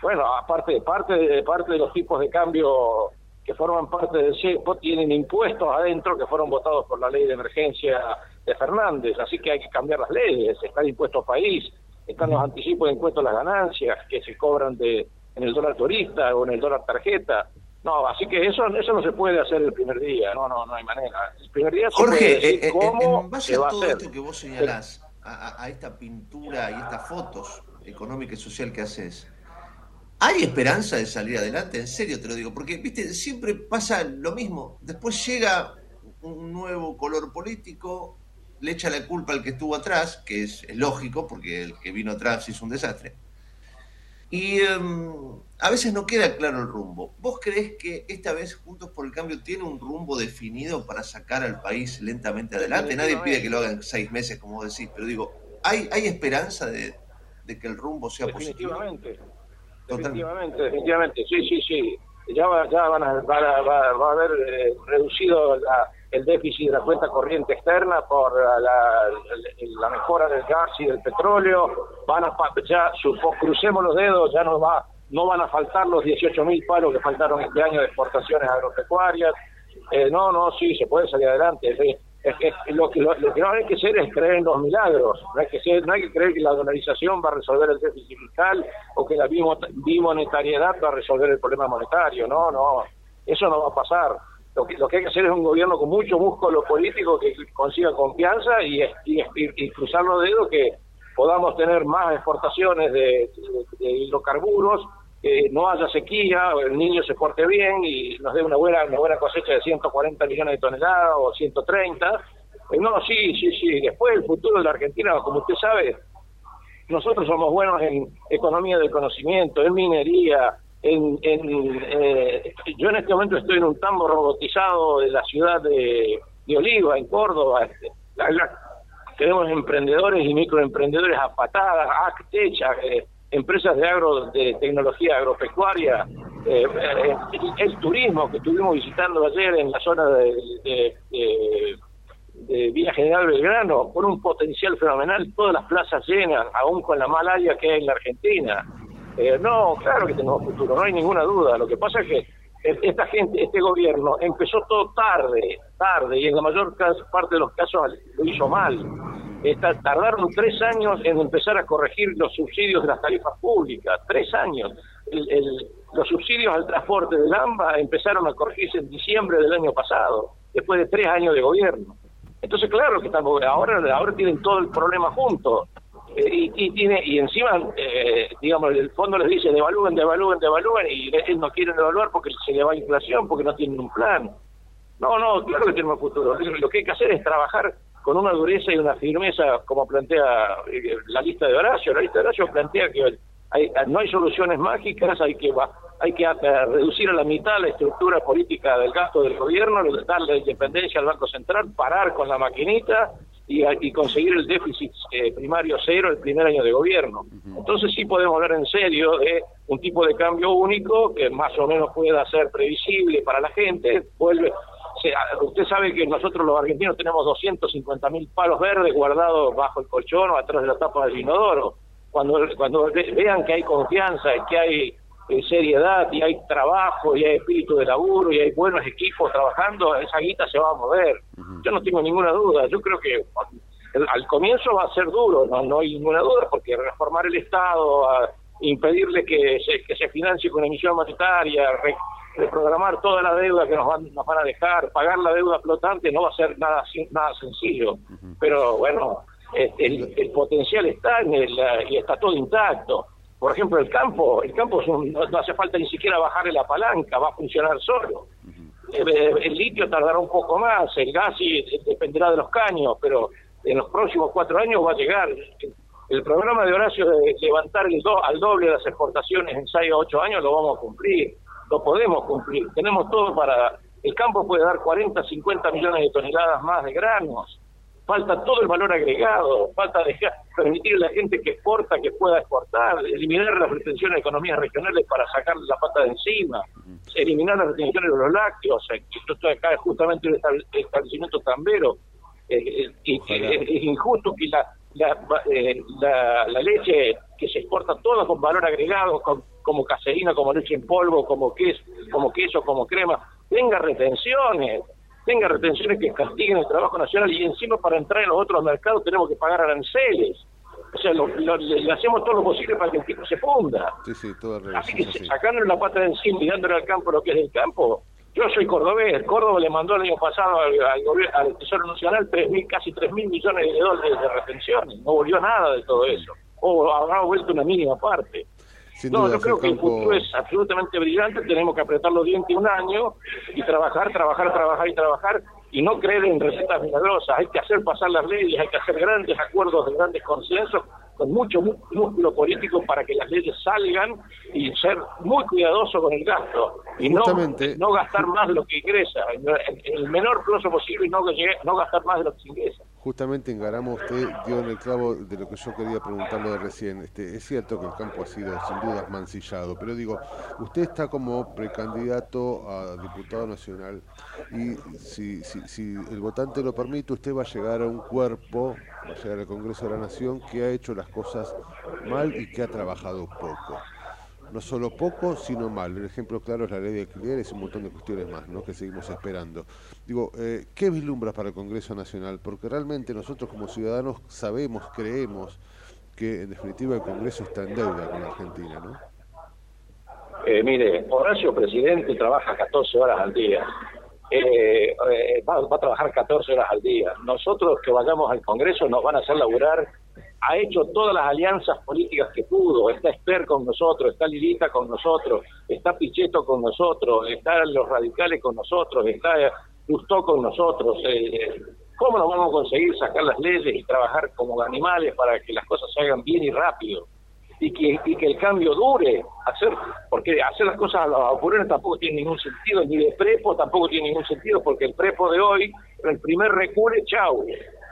bueno aparte parte de parte de los tipos de cambio que forman parte del CEPO tienen impuestos adentro que fueron votados por la ley de emergencia de Fernández, así que hay que cambiar las leyes, está el impuesto país, están los anticipos de impuestos a las ganancias que se cobran de en el dólar turista o en el dólar tarjeta. No, así que eso eso no se puede hacer el primer día, no, no, no hay manera. El primer día se puede Jorge, decir eh, eh, cómo en base se a va a todo hacer. esto que vos señalás, a, a- a esta pintura y estas fotos económica y social que haces, ¿hay esperanza de salir adelante? En serio te lo digo, porque viste, siempre pasa lo mismo. Después llega un nuevo color político, le echa la culpa al que estuvo atrás, que es, es lógico, porque el que vino atrás hizo un desastre. Y em, a veces no queda claro el rumbo. ¿Vos crees que esta vez Juntos por el Cambio tiene un rumbo definido para sacar al país lentamente adelante? Nadie pide que lo hagan seis meses, como vos decís, pero digo, ¿hay, hay esperanza de, de que el rumbo sea positivo? Definitivamente. Definitivamente, definitivamente. Sí, sí, sí. Ya, va, ya van a, van a- va, va a haber eh, reducido la- el déficit de la cuenta corriente externa por la, mejora del gas y del petróleo. Van a ya crucemos los dedos, ya no va no van a faltar los 18 mil palos que faltaron este año de exportaciones agropecuarias. Eh, no, no, sí, se puede salir adelante. Es, es lo, que lo, que no hay que hacer es creer en los milagros. No hay que ser, no hay que creer que la dolarización va a resolver el déficit fiscal o que la bimo- bimonetariedad va a resolver el problema monetario. No, no, eso no va a pasar. Lo que, lo que hay que hacer es un gobierno con mucho músculo político que consiga confianza y, y, y- cruzar los dedos que podamos tener más exportaciones de hidrocarburos, que no haya sequía, el niño se porte bien y nos dé una buena, una buena cosecha de 140 millones de toneladas o 130. Eh, No, sí, sí, sí. Después el futuro de la Argentina, como usted sabe, nosotros somos buenos en economía del conocimiento, en minería, en, en, eh, yo en este momento estoy en un tambo robotizado de la ciudad de, Oliva, en Córdoba. Este, tenemos emprendedores y microemprendedores a patadas, Actecha, eh, empresas de agro, de tecnología agropecuaria, eh, eh, el, turismo que estuvimos visitando ayer en la zona de, de- de- de Villa General Belgrano, con un potencial fenomenal, todas las plazas llenas, aún con la mala área que hay en la Argentina. Eh, no, claro que tenemos futuro, no hay ninguna duda. Lo que pasa es que eh, esta gente, este gobierno empezó todo tarde, tarde, y en la mayor parte de los casos lo hizo mal. Tardaron tres años en empezar a corregir los subsidios de las tarifas públicas, tres años. El- el- los subsidios al transporte del AMBA empezaron a corregirse en diciembre del año pasado, después de tres años de gobierno. Entonces, claro que estamos, ahora, ahora tienen todo el problema junto. Y, y tiene y encima, eh, digamos, el fondo les dice devalúen, devalúen, devalúen, y ellos no quieren devaluar porque se le va inflación, porque no tienen un plan. No, no, claro que tenemos futuro. Lo que hay que hacer es trabajar con una dureza y una firmeza, como plantea eh, la lista de Horacio. La lista de Horacio plantea que hay- no hay soluciones mágicas, hay que hay que eh, reducir a la mitad la estructura política del gasto del gobierno, darle independencia al Banco Central, parar con la maquinita y, y conseguir el déficit eh, primario cero el primer año de gobierno. Entonces sí podemos hablar en serio de un tipo de cambio único que más o menos pueda ser previsible para la gente, vuelve usted sabe que nosotros los argentinos tenemos 250 mil palos verdes guardados bajo el colchón o atrás de la tapa del inodoro. Cuando, cuando ve- vean que hay confianza y que hay eh, seriedad y hay trabajo y hay espíritu de laburo y hay buenos equipos trabajando, esa guita se va a mover. Yo no tengo ninguna duda. Yo creo que el- al comienzo va a ser duro, no, no hay ninguna duda, porque reformar el Estado, a impedirle que se, que se financie con emisión monetaria, re- reprogramar toda la deuda que nos van, nos van a dejar, pagar la deuda flotante no va a ser nada, nada sencillo. Pero bueno, este, el, el potencial está en el, eh, y está todo intacto. Por ejemplo, el campo, el campo es un- no, no hace falta ni siquiera bajarle la palanca, va a funcionar solo. Eh, eh, El litio tardará un poco más, el gas eh, dependerá de los caños, pero en los próximos cuatro años va a llegar. El programa de Horacio de levantar el do- al doble las exportaciones en seis o ocho años lo vamos a cumplir, lo podemos cumplir. Tenemos todo para... El campo puede dar 40, 50 millones de toneladas más de granos. Falta todo el valor agregado, falta dejar, permitir a la gente que exporta que pueda exportar, eliminar las retenciones de economías regionales para sacar la pata de encima, eliminar las retenciones de los lácteos. Yo estoy acá justamente en el establecimiento tambero, eh, eh, y es, injusto que la, la, eh, la, la leche que se exporta toda con valor agregado, con- como caseína, como leche en polvo, como queso, como queso, como crema, tenga retenciones, tenga retenciones que castiguen el trabajo nacional y encima para entrar en los otros mercados tenemos que pagar aranceles. O sea, lo- lo- le, hacemos todo lo posible para que el tipo se funda. Sí, sí, toda Así que así. sacándole la pata de encima y dándole al campo lo que es del campo. Yo soy cordobés. Córdoba le mandó el año pasado al, al, al Tesoro Nacional tres mil, casi 3 mil millones de dólares de retenciones. No volvió nada de todo eso. O habrá vuelto una mínima parte. Sin no, duda, yo creo que el futuro es absolutamente brillante. Tenemos que apretar los dientes un año y trabajar, trabajar, trabajar y trabajar. Y no creer en recetas milagrosas. Hay que hacer pasar las leyes, hay que hacer grandes acuerdos de grandes consensos con mucho mu- músculo político para que las leyes salgan y ser muy cuidadoso con el gasto y no, no gastar más de lo que ingresa, en el menor plazo posible y no, no gastar más de lo que ingresa. Justamente engaramos usted dio en el clavo de lo que yo quería preguntarle de recién. Este, es cierto que el campo ha sido sin dudas mancillado, pero digo, usted está como precandidato a diputado nacional y si el votante lo permite, usted va a llegar a un cuerpo, va a llegar al Congreso de la Nación que ha hecho las cosas mal y que ha trabajado poco. No solo poco, sino mal. El ejemplo claro es la ley de alquileres y un montón de cuestiones más, ¿no? Que seguimos esperando. Digo, eh, ¿qué vislumbras para el Congreso Nacional? Porque realmente nosotros como ciudadanos sabemos, creemos que en definitiva el Congreso está en deuda con la Argentina, ¿no? Eh, mire, Horacio Presidente trabaja 14 horas al día. Eh, eh, va, va a trabajar 14 horas al día. Nosotros que vayamos al Congreso nos van a hacer laburar. Ha hecho todas las alianzas políticas que pudo. Está Esper con nosotros, está Lilita con nosotros, está Pichetto con nosotros, están los radicales con nosotros, está Lustó con nosotros. Eh, ¿Cómo nos vamos a conseguir sacar las leyes y trabajar como animales para que las cosas se hagan bien y rápido? Y que, y que el cambio dure, hacer porque hacer las cosas a los apurones tampoco tiene ningún sentido, ni de prepo tampoco tiene ningún sentido, porque el prepo de hoy, el primer recule, chau.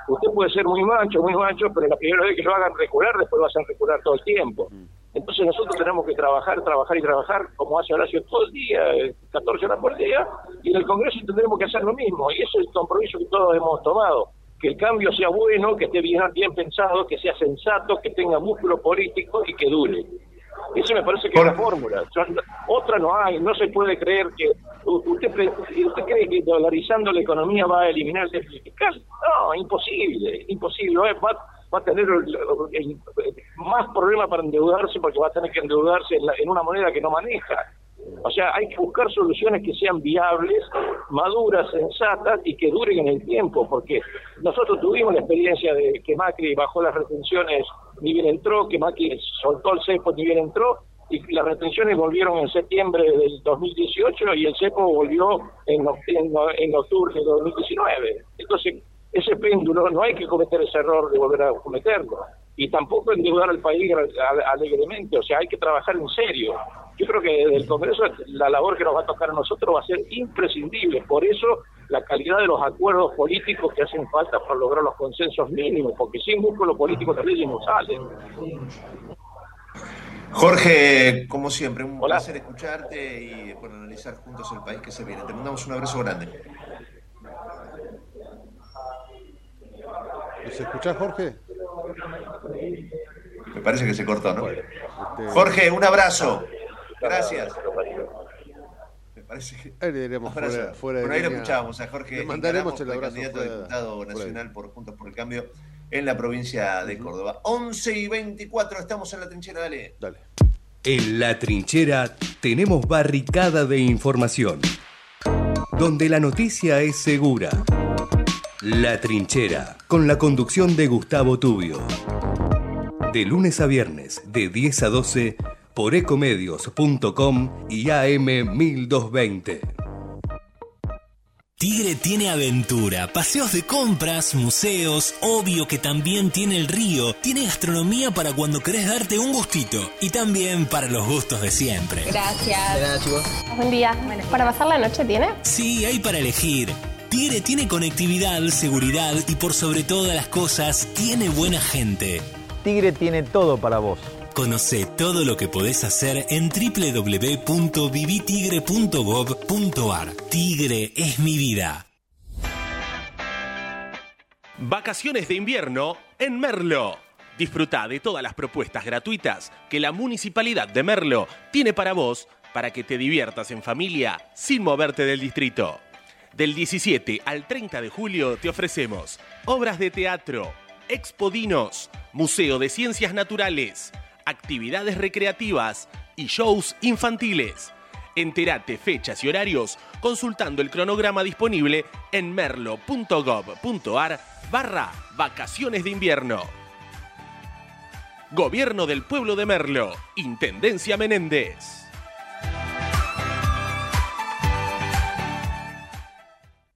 Usted puede ser muy macho, muy macho, pero la primera vez que lo hagan recular, después lo hacen recular todo el tiempo. Entonces nosotros tenemos que trabajar, trabajar y trabajar, como hace Horacio todo el día, eh, 14 horas por día, y en el Congreso tendremos que hacer lo mismo, y ese es el compromiso que todos hemos tomado que el cambio sea bueno, que esté bien, bien pensado, que sea sensato, que tenga músculo político y que dure. Eso me parece que es la fórmula. Otra no hay, no se puede creer que usted, usted cree que dolarizando la economía va a eliminar el déficit fiscal. No, imposible, imposible. Va, va a tener el- el- más problemas para endeudarse porque va a tener que endeudarse en, la- en una moneda que no maneja. O sea, hay que buscar soluciones que sean viables, maduras, sensatas y que duren en el tiempo, porque nosotros tuvimos la experiencia de que Macri bajó las retenciones ni bien entró, que Macri soltó el cepo ni bien entró, y las retenciones volvieron en septiembre del 2018 y el cepo volvió en, en, en octubre del 2019. Entonces, ese péndulo no hay que cometer ese error de volver a cometerlo. Y tampoco endeudar al país alegremente, o sea, hay que trabajar en serio. Yo creo que desde el Congreso la labor que nos va a tocar a nosotros va a ser imprescindible. Por eso la calidad de los acuerdos políticos que hacen falta para lograr los consensos mínimos, porque sin músculo político las leyes no salen. Jorge, como siempre, un placer escucharte y bueno, analizar juntos el país que se viene. Te mandamos un abrazo grande. ¿Se escuchás, Jorge? Me parece que se cortó, ¿no? Este, Jorge, un abrazo. Gracias. Me parece que. Ahí le diremos Abrazo. fuera, fuera de Bueno, ahí lo escuchábamos a Jorge. Le mandaremos el abrazo candidato a diputado nacional por Juntos por el Cambio en la provincia de Córdoba. 11 y 24, estamos en la trinchera, dale. Dale. En la trinchera tenemos barricada de información, donde la noticia es segura. La trinchera, con la conducción de Gustavo Tubio. De lunes a viernes, de 10 a 12, por ecomedios.com y AM 1220. Tigre tiene aventura, paseos de compras, museos, obvio que también tiene el río, tiene gastronomía para cuando querés darte un gustito y también para los gustos de siempre. Gracias. Buen día. ¿Para pasar la noche tiene? Sí, hay para elegir. Tigre tiene conectividad, seguridad y por sobre todas las cosas, tiene buena gente. Tigre tiene todo para vos. Conoce todo lo que podés hacer en www.vivitigre.gov.ar. Tigre es mi vida. Vacaciones de invierno en Merlo. Disfruta de todas las propuestas gratuitas que la Municipalidad de Merlo tiene para vos para que te diviertas en familia sin moverte del distrito. Del 17 al 30 de julio te ofrecemos obras de teatro, expodinos, Museo de Ciencias Naturales, actividades recreativas y shows infantiles. Entérate fechas y horarios consultando el cronograma disponible en merlo.gov.ar barra vacaciones de invierno. Gobierno del Pueblo de Merlo, Intendencia Menéndez.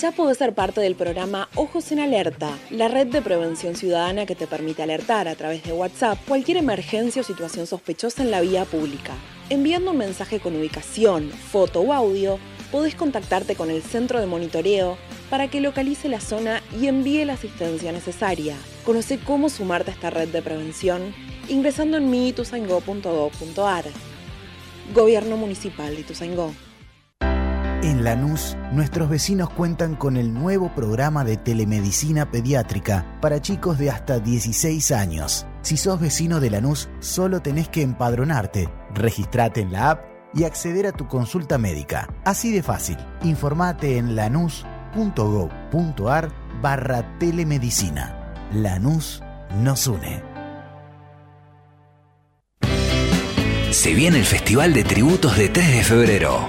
Ya podés ser parte del programa Ojos en Alerta, la red de prevención ciudadana que te permite alertar a través de WhatsApp cualquier emergencia o situación sospechosa en la vía pública. Enviando un mensaje con ubicación, foto o audio, podés contactarte con el centro de monitoreo para que localice la zona y envíe la asistencia necesaria. Conoce cómo sumarte a esta red de prevención ingresando en miituzaingó.gov.ar. Gobierno Municipal de Ituzaingó. En Lanús, nuestros vecinos cuentan con el nuevo programa de telemedicina pediátrica para chicos de hasta 16 años. Si sos vecino de Lanús, solo tenés que empadronarte, registrate en la app y acceder a tu consulta médica. Así de fácil. Informate en lanús.gov.ar barra telemedicina. Lanús nos une. Se viene el Festival de Tributos de 3 de febrero.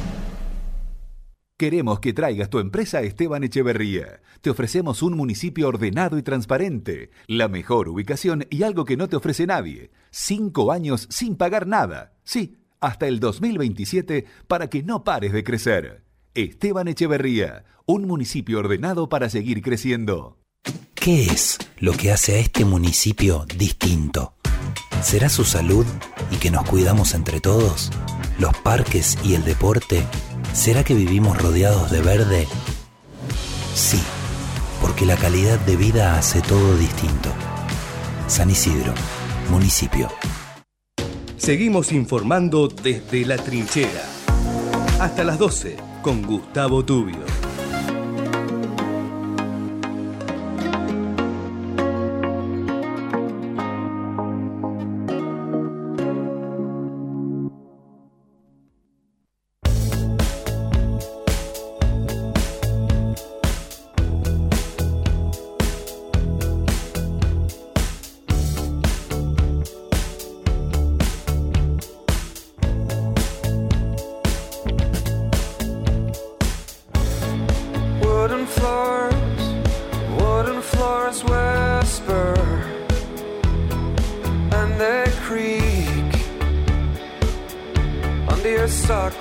Queremos que traigas tu empresa a Esteban Echeverría. Te ofrecemos un municipio ordenado y transparente, la mejor ubicación y algo que no te ofrece nadie. Cinco años sin pagar nada. Sí, hasta el 2027 para que no pares de crecer. Esteban Echeverría, un municipio ordenado para seguir creciendo. ¿Qué es lo que hace a este municipio distinto? ¿Será su salud y que nos cuidamos entre todos? ¿Los parques y el deporte? ¿Será que vivimos rodeados de verde? Sí, porque la calidad de vida hace todo distinto. San Isidro, municipio. Seguimos informando desde la trinchera. Hasta las 12 con Gustavo Tubio.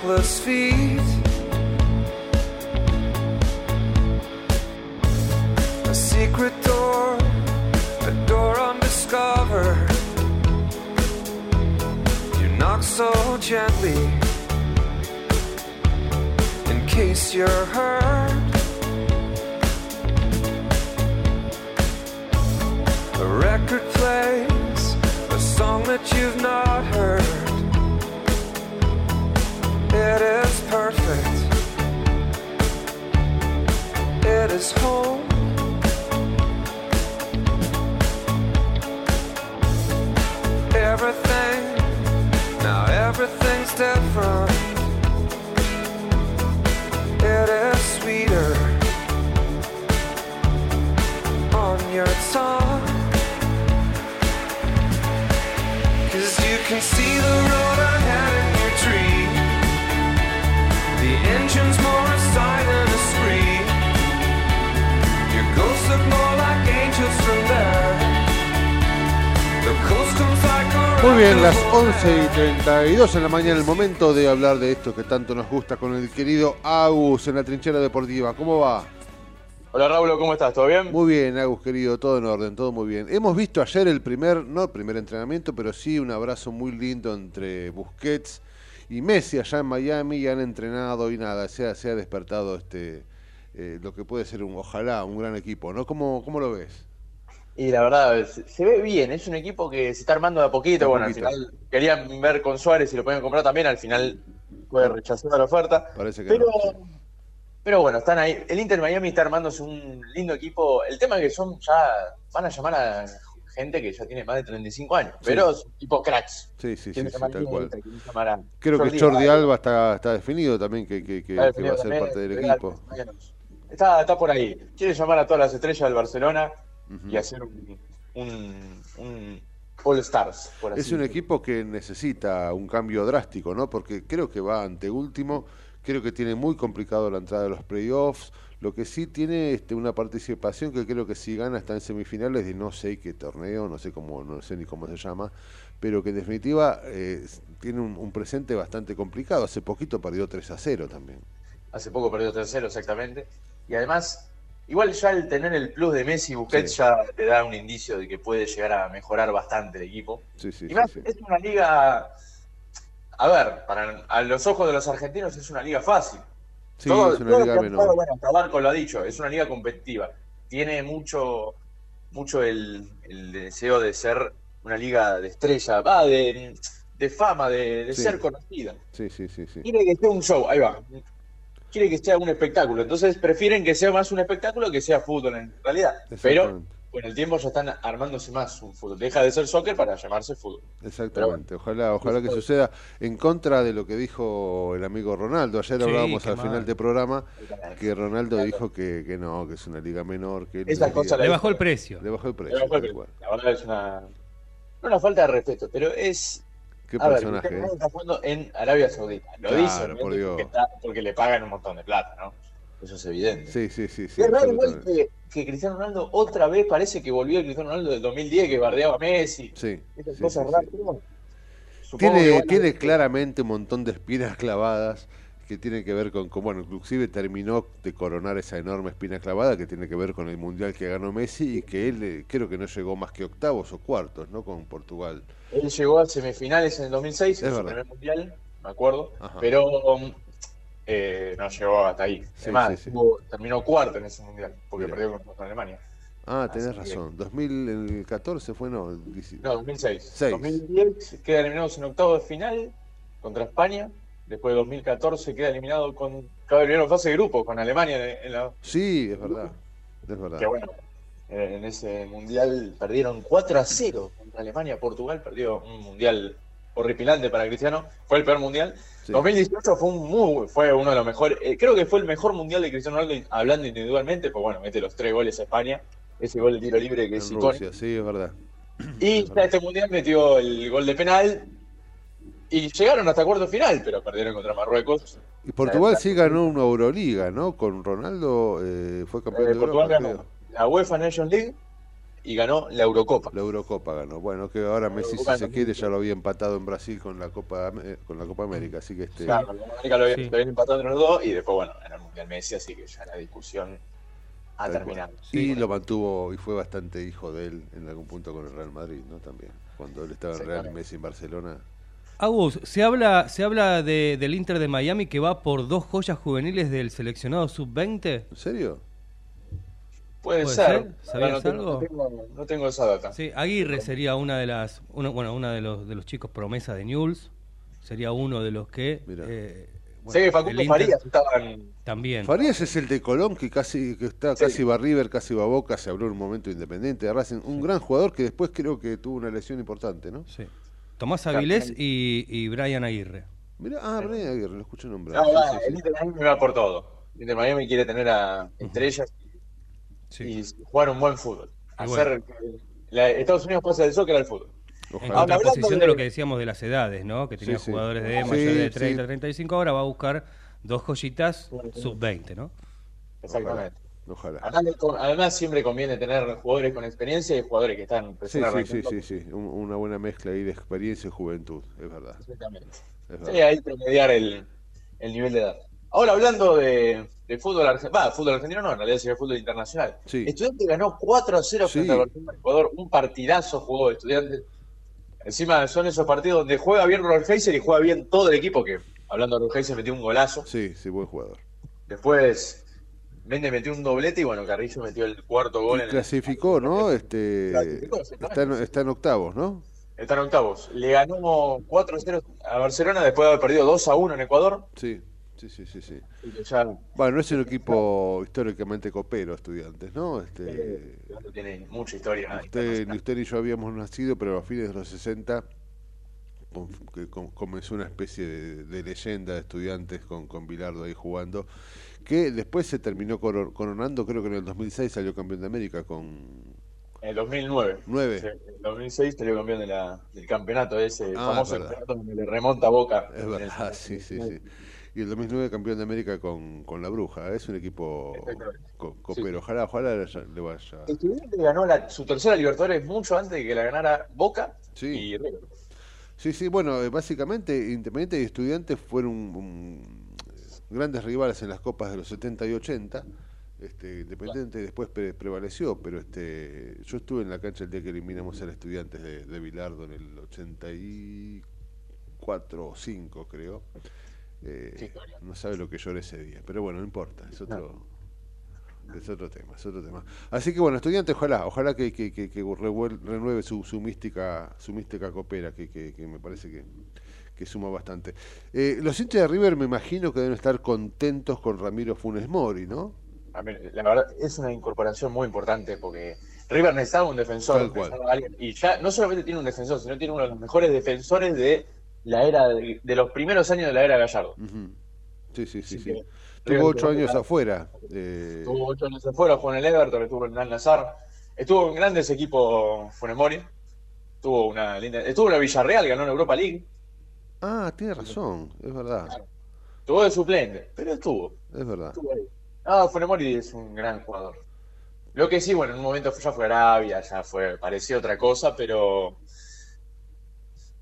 Sockless feet. A secret door, a door undiscovered. You knock so gently, in case you're hurt. 11 y 32 en la mañana, el momento de hablar de esto que tanto nos gusta con el querido Agus en la trinchera deportiva. ¿Cómo va? Hola Raúl, ¿cómo estás? ¿Todo bien? Muy bien, Agus, querido, todo en orden, todo muy bien. Hemos visto ayer el primer, no el primer entrenamiento, pero sí un abrazo muy lindo entre Busquets y Messi allá en Miami y han entrenado y nada, se ha, se ha despertado este eh, lo que puede ser un, ojalá, un gran equipo, ¿no? ¿Cómo, cómo lo ves? Y la verdad, se, se ve bien, es un equipo que se está armando de a poquito. De bueno, poquito. al final querían ver con Suárez si lo podían comprar también, al final fue rechazada la oferta. Parece que Pero, no. pero bueno, están ahí. El Inter Miami está armándose un lindo equipo. El tema es que son ya, van a llamar a gente que ya tiene más de 35 años, pero son tipo cracks. Sí, sí, sí, sí, tal cual. Creo que Jordi Alba. Alba está, está definido también que, que- que- que va a ser parte del equipo. Está, está por ahí. Quiere llamar a todas las estrellas del Barcelona y hacer un, un, un All Stars, por así Es un equipo que necesita un cambio drástico, ¿no? Porque creo que va ante último, creo que tiene muy complicado la entrada de los playoffs, lo que sí tiene este, una participación que creo que si gana está en semifinales de no sé qué torneo, no sé cómo, no sé ni cómo se llama, pero que en definitiva eh, tiene un, un presente bastante complicado. Hace poquito perdió 3 a 0 también. Hace poco perdió tercero, exactamente. Y además, igual ya el tener el plus de Messi y Busquets ya te da un indicio de que puede llegar a mejorar bastante el equipo. Sí, sí, y más, es una liga. A ver, para, a los ojos de los argentinos es una liga fácil. Sí, Todo- es una todo liga menor. Bueno, hasta Barco lo ha dicho, es una liga competitiva. Tiene mucho, mucho el, el deseo de ser una liga de estrella, va, de, de fama, de, ser conocida. Sí, sí, sí, sí. Quiere que sea un show, ahí va. Quiere que sea un espectáculo. Entonces prefieren que sea más un espectáculo que sea fútbol en realidad. Pero con el tiempo ya están armándose más un fútbol. Deja de ser soccer para llamarse fútbol. Exactamente, ojalá, ojalá que suceda en contra de lo que dijo el amigo Ronaldo. Ayer Sí, hablábamos al mal. final del programa que Ronaldo dijo que, que no, que es una liga menor, que Esa no cosa Le bajó el precio. Le bajó el precio. La verdad es una, no una falta de respeto, pero es... Qué a personaje, ¿eh? Está jugando en Arabia Saudita. Lo Claro, dice, por obviamente, Dios. porque, está- porque le pagan un montón de plata, ¿no? Eso es evidente. Sí, sí, sí, sí. Y es raro igual que, que Cristiano Ronaldo otra vez parece que volvió el Cristiano Ronaldo del 2010 que bardeaba a Messi. Sí, Esas sí, cosas sí, raras. sí. pero bueno, supongo Tiene, que, bueno, tiene claramente un montón de espinas clavadas que tienen que ver con, con, bueno, inclusive terminó de coronar esa enorme espina clavada que tiene que ver con el mundial que ganó Messi y que él eh, creo que no llegó más que octavos o cuartos, ¿no? Con Portugal. Él llegó a semifinales en el 2006, en su primer mundial, me acuerdo, Ajá. pero um, eh, no llegó hasta ahí. Sí, Además, sí, sí. tuvo- terminó cuarto en ese mundial, porque Mira. perdió contra Alemania. Ah, tenés Así que- razón. 2014 fue, no. el 10 No, 2006. Seis. 2010 queda eliminados en octavo de final contra España. Después de 2014 queda eliminado con. Eliminar en fase de grupo con Alemania en, la. Sí, es verdad. Es verdad. Que bueno, eh, en ese mundial perdieron 4 a 0 contra Alemania. Portugal perdió un mundial horripilante para Cristiano. Fue el peor mundial. Sí. 2018 fue un muy, fue uno de los mejores. eh, creo que fue el mejor mundial de Cristiano Ronaldo hablando individualmente. Pues bueno, mete los tres goles a España. Ese gol de tiro libre que En es icónico. Rusia, sí, es verdad. Y ya este mundial metió el gol de penal. Y llegaron hasta cuarto final, pero perdieron contra Marruecos. Y Portugal sí ganó una Euroliga, ¿no? Con Ronaldo eh, fue campeón Eh, de Portugal Europa. ganó creo. la UEFA Nation League y ganó la Eurocopa. La Eurocopa ganó. Bueno, que ahora Messi, si se quiere, ya lo había empatado en Brasil con la Copa eh, con la Copa América. Así que este. Claro, la América lo, había- Sí. lo habían empatado entre los dos y después, bueno, era el Mundial Messi, así que ya la discusión ha tal terminado. Y lo mantuvo y fue bastante hijo de él en algún punto con el Real Madrid, ¿no? También. Cuando él estaba en Real y. Messi en Barcelona. Agus, se habla, se habla de, del Inter de Miami que va por dos joyas juveniles del seleccionado sub-20. ¿En serio? Puede, ¿Puede ser. ser? ¿Sabías no, tengo, algo? No tengo, no tengo esa data. Sí, Aguirre sería una de las, uno, bueno, una de los de los chicos promesa de Newell's. Sería uno de los que, eh, sé que Facundo Inter- Farías estaban. También. Farías es el de Colón que casi que está Sí. casi va a River, casi va a Boca, se habló en un momento independiente de Racing, un gran jugador que después creo que tuvo una lesión importante, ¿no? Sí. Tomás Avilés y, y Brian Aguirre. Mira, ah, Brian Aguirre, lo escuché nombrar. No, Sí, va, sí, sí. el Inter Miami va por todo. El Inter Miami quiere tener a estrellas y jugar un buen fútbol. Hacer que la- Estados Unidos pase del soccer al fútbol. En Ahora, contraposición de... de- lo que decíamos de las edades, ¿no? Que tenía Sí, sí. jugadores de Sí, mayores de sí. 30, 35, ahora va a buscar dos joyitas sub-20, ¿no? Exactamente. Ojalá. Además, siempre conviene tener jugadores con experiencia y jugadores que están Sí, sí, sí, sí, sí, un- una buena mezcla ahí de experiencia y juventud, es verdad. Exactamente. Es Sí, verdad. ahí promediar el, el nivel de edad. Ahora hablando de, de fútbol argentino, va, fútbol argentino no, en realidad sería fútbol internacional. Sí. Estudiante ganó 4 a 0 frente Sí. al Barcelona Ecuador, un partidazo jugó Estudiantes. Encima son esos partidos donde juega bien Rolfeiser y juega bien todo el equipo, que hablando de Rolfeiser metió un golazo. Sí, sí, buen jugador. Después Méndez metió un doblete y bueno, Carrillo metió el cuarto gol Y en el, clasificó, ¿no? Este, Clasificó, está, en, está en octavos, ¿no? está en octavos. Le ganó 4 a 0 a Barcelona después de haber perdido 2 a 1 en Ecuador. Sí, sí, sí, sí. sí. Ya Bueno, es un equipo históricamente copero, estudiantes, ¿no? Este, eh, tiene mucha historia. usted, ni usted ni yo habíamos nacido, pero a fines de los 60 con- que com- comenzó una especie de, de leyenda de estudiantes con, con Bilardo ahí jugando, que después se terminó coro- coronando, creo que en el 2006 salió campeón de América con En el 2009. Nueve. Sí, en el 2006 salió campeón de la, del campeonato ese, Ah, famoso es campeonato donde le remonta a Boca. Es verdad, sí, sí, sí. Y el 2009 campeón de América con, con la Bruja. Es un equipo co- copero. Ojalá, ojalá le vaya- vaya. Estudiante ganó la- su tercera Libertadores mucho antes de que la ganara Boca y River. Sí, sí, bueno, eh, básicamente Independiente y Estudiantes fueron un- grandes rivales en las copas de los 70 y 80. Este, Independiente después pre- prevaleció, pero este, yo estuve en la cancha el día que eliminamos al Estudiantes de, de Bilardo en el 84 o 5, creo. Eh, no sabe lo que lloré ese día, pero bueno, no importa, es otro, es otro tema, es otro tema. Así que bueno, estudiante, ojalá, ojalá que, que, que, renueve su, su mística, su mística copera, que, que, me parece que, que suma bastante. Eh, los hinchas de River me imagino que deben estar contentos con Ramiro Funes Mori, ¿no? A mí, la verdad, es una incorporación muy importante porque River necesitaba un defensor. Necesitaba alguien, y ya no solamente tiene un defensor, sino tiene uno de los mejores defensores de la era de, de los primeros años de la era Gallardo. Sí, sí, sí, sí. Que Tuvo River ocho años afuera. eh, Estuvo ocho años afuera, jugó en el Everton, estuvo en el Al Nazar, estuvo en grandes equipos Funemori, tuvo una linda, estuvo en la Villarreal, ganó en Europa League, Ah, tiene razón, es verdad, estuvo de suplente, pero estuvo. es verdad. estuvo ahí. Ah, Funemori es un gran jugador. Lo que sí, bueno, en un momento ya fue Arabia, ya fue, parecía otra cosa, pero.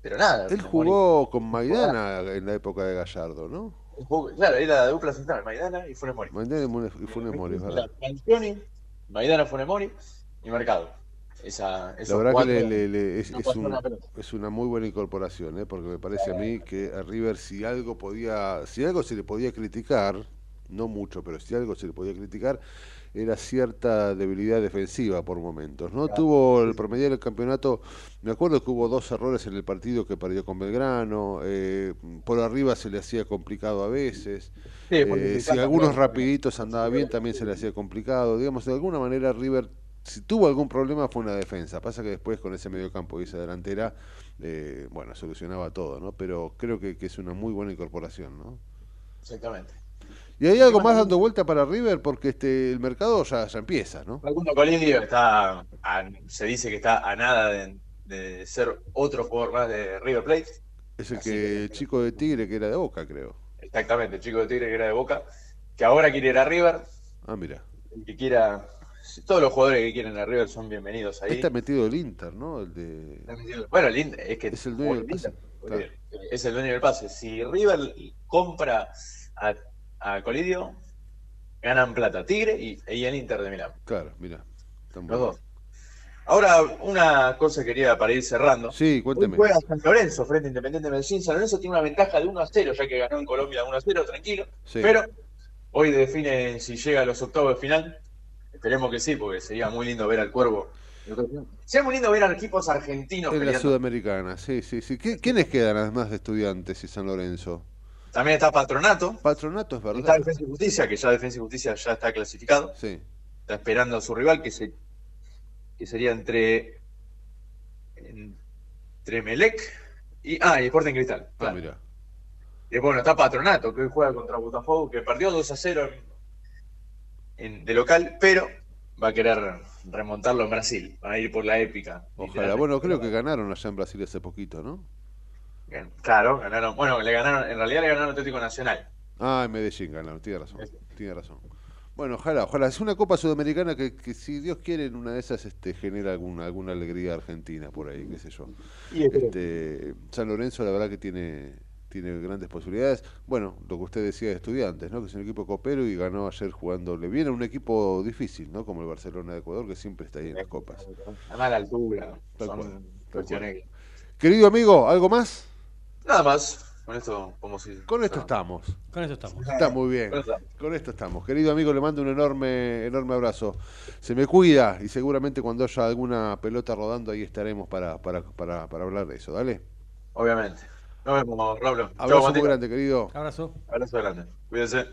Pero nada. Él jugó con Maidana en la época de Gallardo, ¿no? Jugó- Claro, era la dupla central, Maidana y Funemori. Maidana y Funes Mori, verdad. Mangioni, Maidana, Funemori y Mercado. Esa, La verdad que le- le- le- es, no es pasaron un- es una muy buena incorporación, ¿eh? porque me parece a mí que a River si algo podía, si algo se le podía criticar, no mucho, pero si algo se le podía criticar, era cierta debilidad defensiva por momentos. ¿no? Tuvo el promedio del campeonato, me acuerdo que hubo dos errores en el partido que perdió con Belgrano, eh, por arriba se le hacía complicado a veces, Sí, eh, si algunos rapiditos andaba bien también se le hacía complicado, digamos, de alguna manera River si tuvo algún problema fue una defensa. Pasa que después con ese mediocampo y esa delantera, eh, bueno, solucionaba todo, ¿no? Pero creo que, que es una muy buena incorporación, ¿no? Exactamente. Y hay algo más dando vuelta para River porque este el mercado ya, ya empieza, ¿no? Facundo Colidio está, a- se dice que está a nada de, de ser otro jugador más de River Plate. Es el que el chico de Tigre que era de Boca, creo. Exactamente, el chico de Tigre que era de Boca, que ahora quiere ir a River, Ah, mira. el que quiera, todos los jugadores que quieren a River son bienvenidos ahí. Ahí está metido el Inter, ¿no? El de Bueno, el Inter, es que es el dueño del Inter, pase. Claro. es el dueño del pase. Si River compra a, a Colidio, ganan plata Tigre y, y el Inter de Milán. Claro, mira. Los dos. Ahora, una cosa quería para ir cerrando. Sí, cuénteme. Hoy juega San Lorenzo frente a Independiente de Medellín. San Lorenzo tiene una ventaja de 1 a 0, ya que ganó en Colombia 1 a 0, tranquilo. Sí. Pero hoy define si llega a los octavos de final. Esperemos que sí, porque sería muy lindo ver al Cuervo. Sería muy lindo ver a equipos argentinos En la. Sudamericana, sí, sí, sí. ¿Qué- ¿Quiénes quedan además de estudiantes y San Lorenzo? También está Patronato. Patronato es Está verdad. Defensa y Justicia, que ya Defensa y Justicia ya está clasificado. Sí. Está esperando a su rival, que, se, que sería entre, entre Melec y. Ah, y Sporting Cristal. Ah, claro. mira. Y bueno, está Patronato, que hoy juega contra Botafogo, que perdió 2 a 0 en- en- de local, pero va a querer remontarlo en Brasil. Va a ir por la épica. Ojalá. Bueno, creo que ganaron allá en Brasil hace poquito, ¿no? Claro, ganaron. Bueno, le ganaron, en realidad le ganaron Atlético Nacional. Ah, en Medellín ganaron, tiene razón. Tiene razón. Bueno, ojalá, ojalá. Es una Copa Sudamericana que, que si Dios quiere, en una de esas este, genera alguna, alguna alegría argentina por ahí, qué sé yo. Este, San Lorenzo, la verdad que tiene, tiene grandes posibilidades. Bueno, lo que usted decía de estudiantes, ¿no? Que es un equipo copero y ganó ayer jugándole bien a un equipo difícil, ¿no? Como el Barcelona de Ecuador, que siempre está ahí en las copas. Además, la altura. Tal son cual, tal cuestiones. Querido amigo, ¿algo más? Nada más. Con esto, como si. Con esto estamos. Con eso estamos. Está muy bien. Con esto. Esto estamos. Querido amigo, le mando un enorme, enorme abrazo. Se me cuida y seguramente cuando haya alguna pelota rodando ahí estaremos para, para, para, para hablar de eso. Dale. Obviamente. Nos vemos, Pablo. Chau, Abrazo muy grande, querido. Abrazo. Abrazo grande. Cuídense.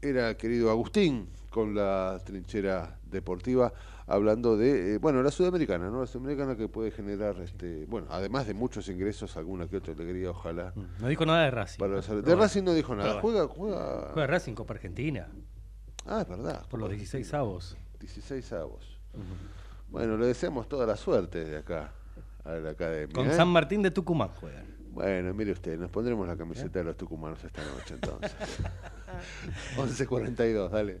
Era el querido Agustín con la trinchera deportiva hablando de, eh, bueno, la sudamericana, ¿no? La sudamericana que puede generar, este, bueno, además de muchos ingresos, alguna que otra alegría, ojalá. No dijo nada de Racing. Para los- Pero de bueno. Racing no dijo nada. Juega, juega. Juega Racing Copa Argentina. Ah, es verdad. Por los 16 avos. 16 avos. Bueno, le deseamos toda la suerte de acá a la academia. Con ¿eh? San Martín de Tucumán juegan. Bueno, mire usted, nos pondremos la camiseta de los tucumanos esta noche entonces. (laughs) 11.42, dale.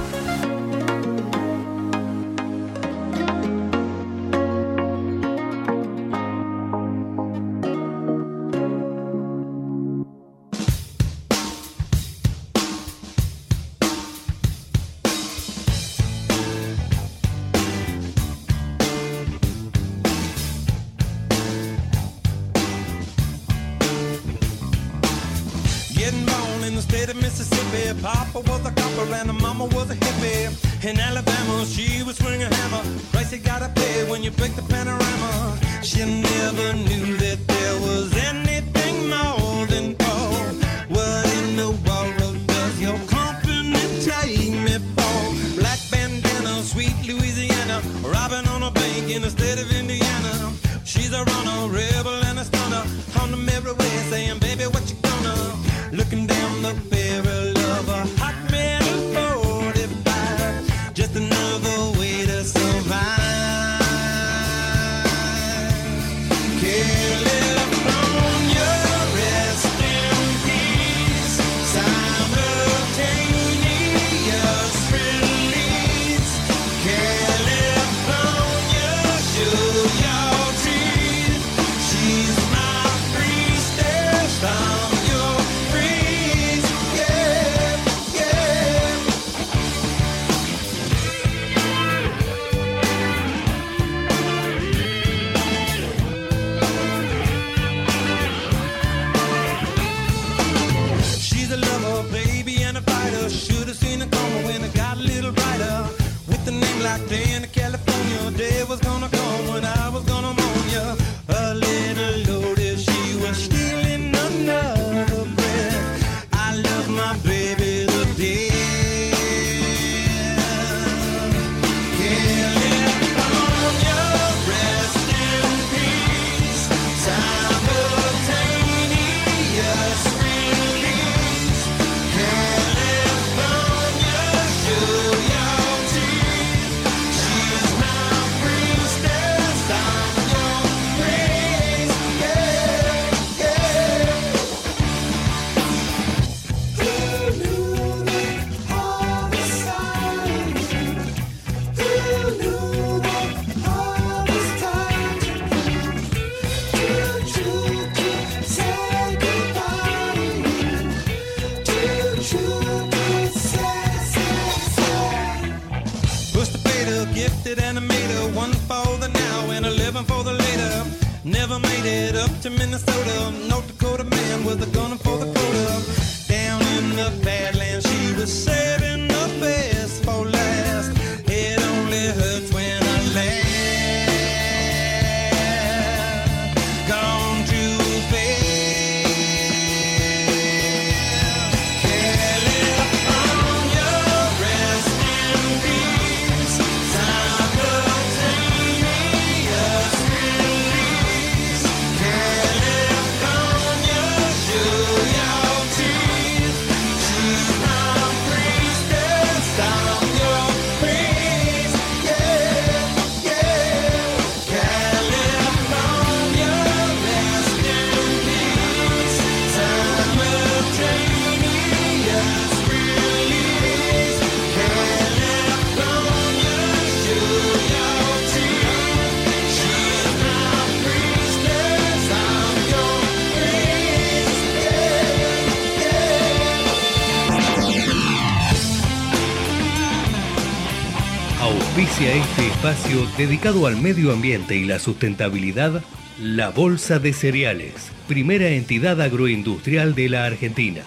Dedicado al medio ambiente y la sustentabilidad, la Bolsa de Cereales, primera entidad agroindustrial de la Argentina.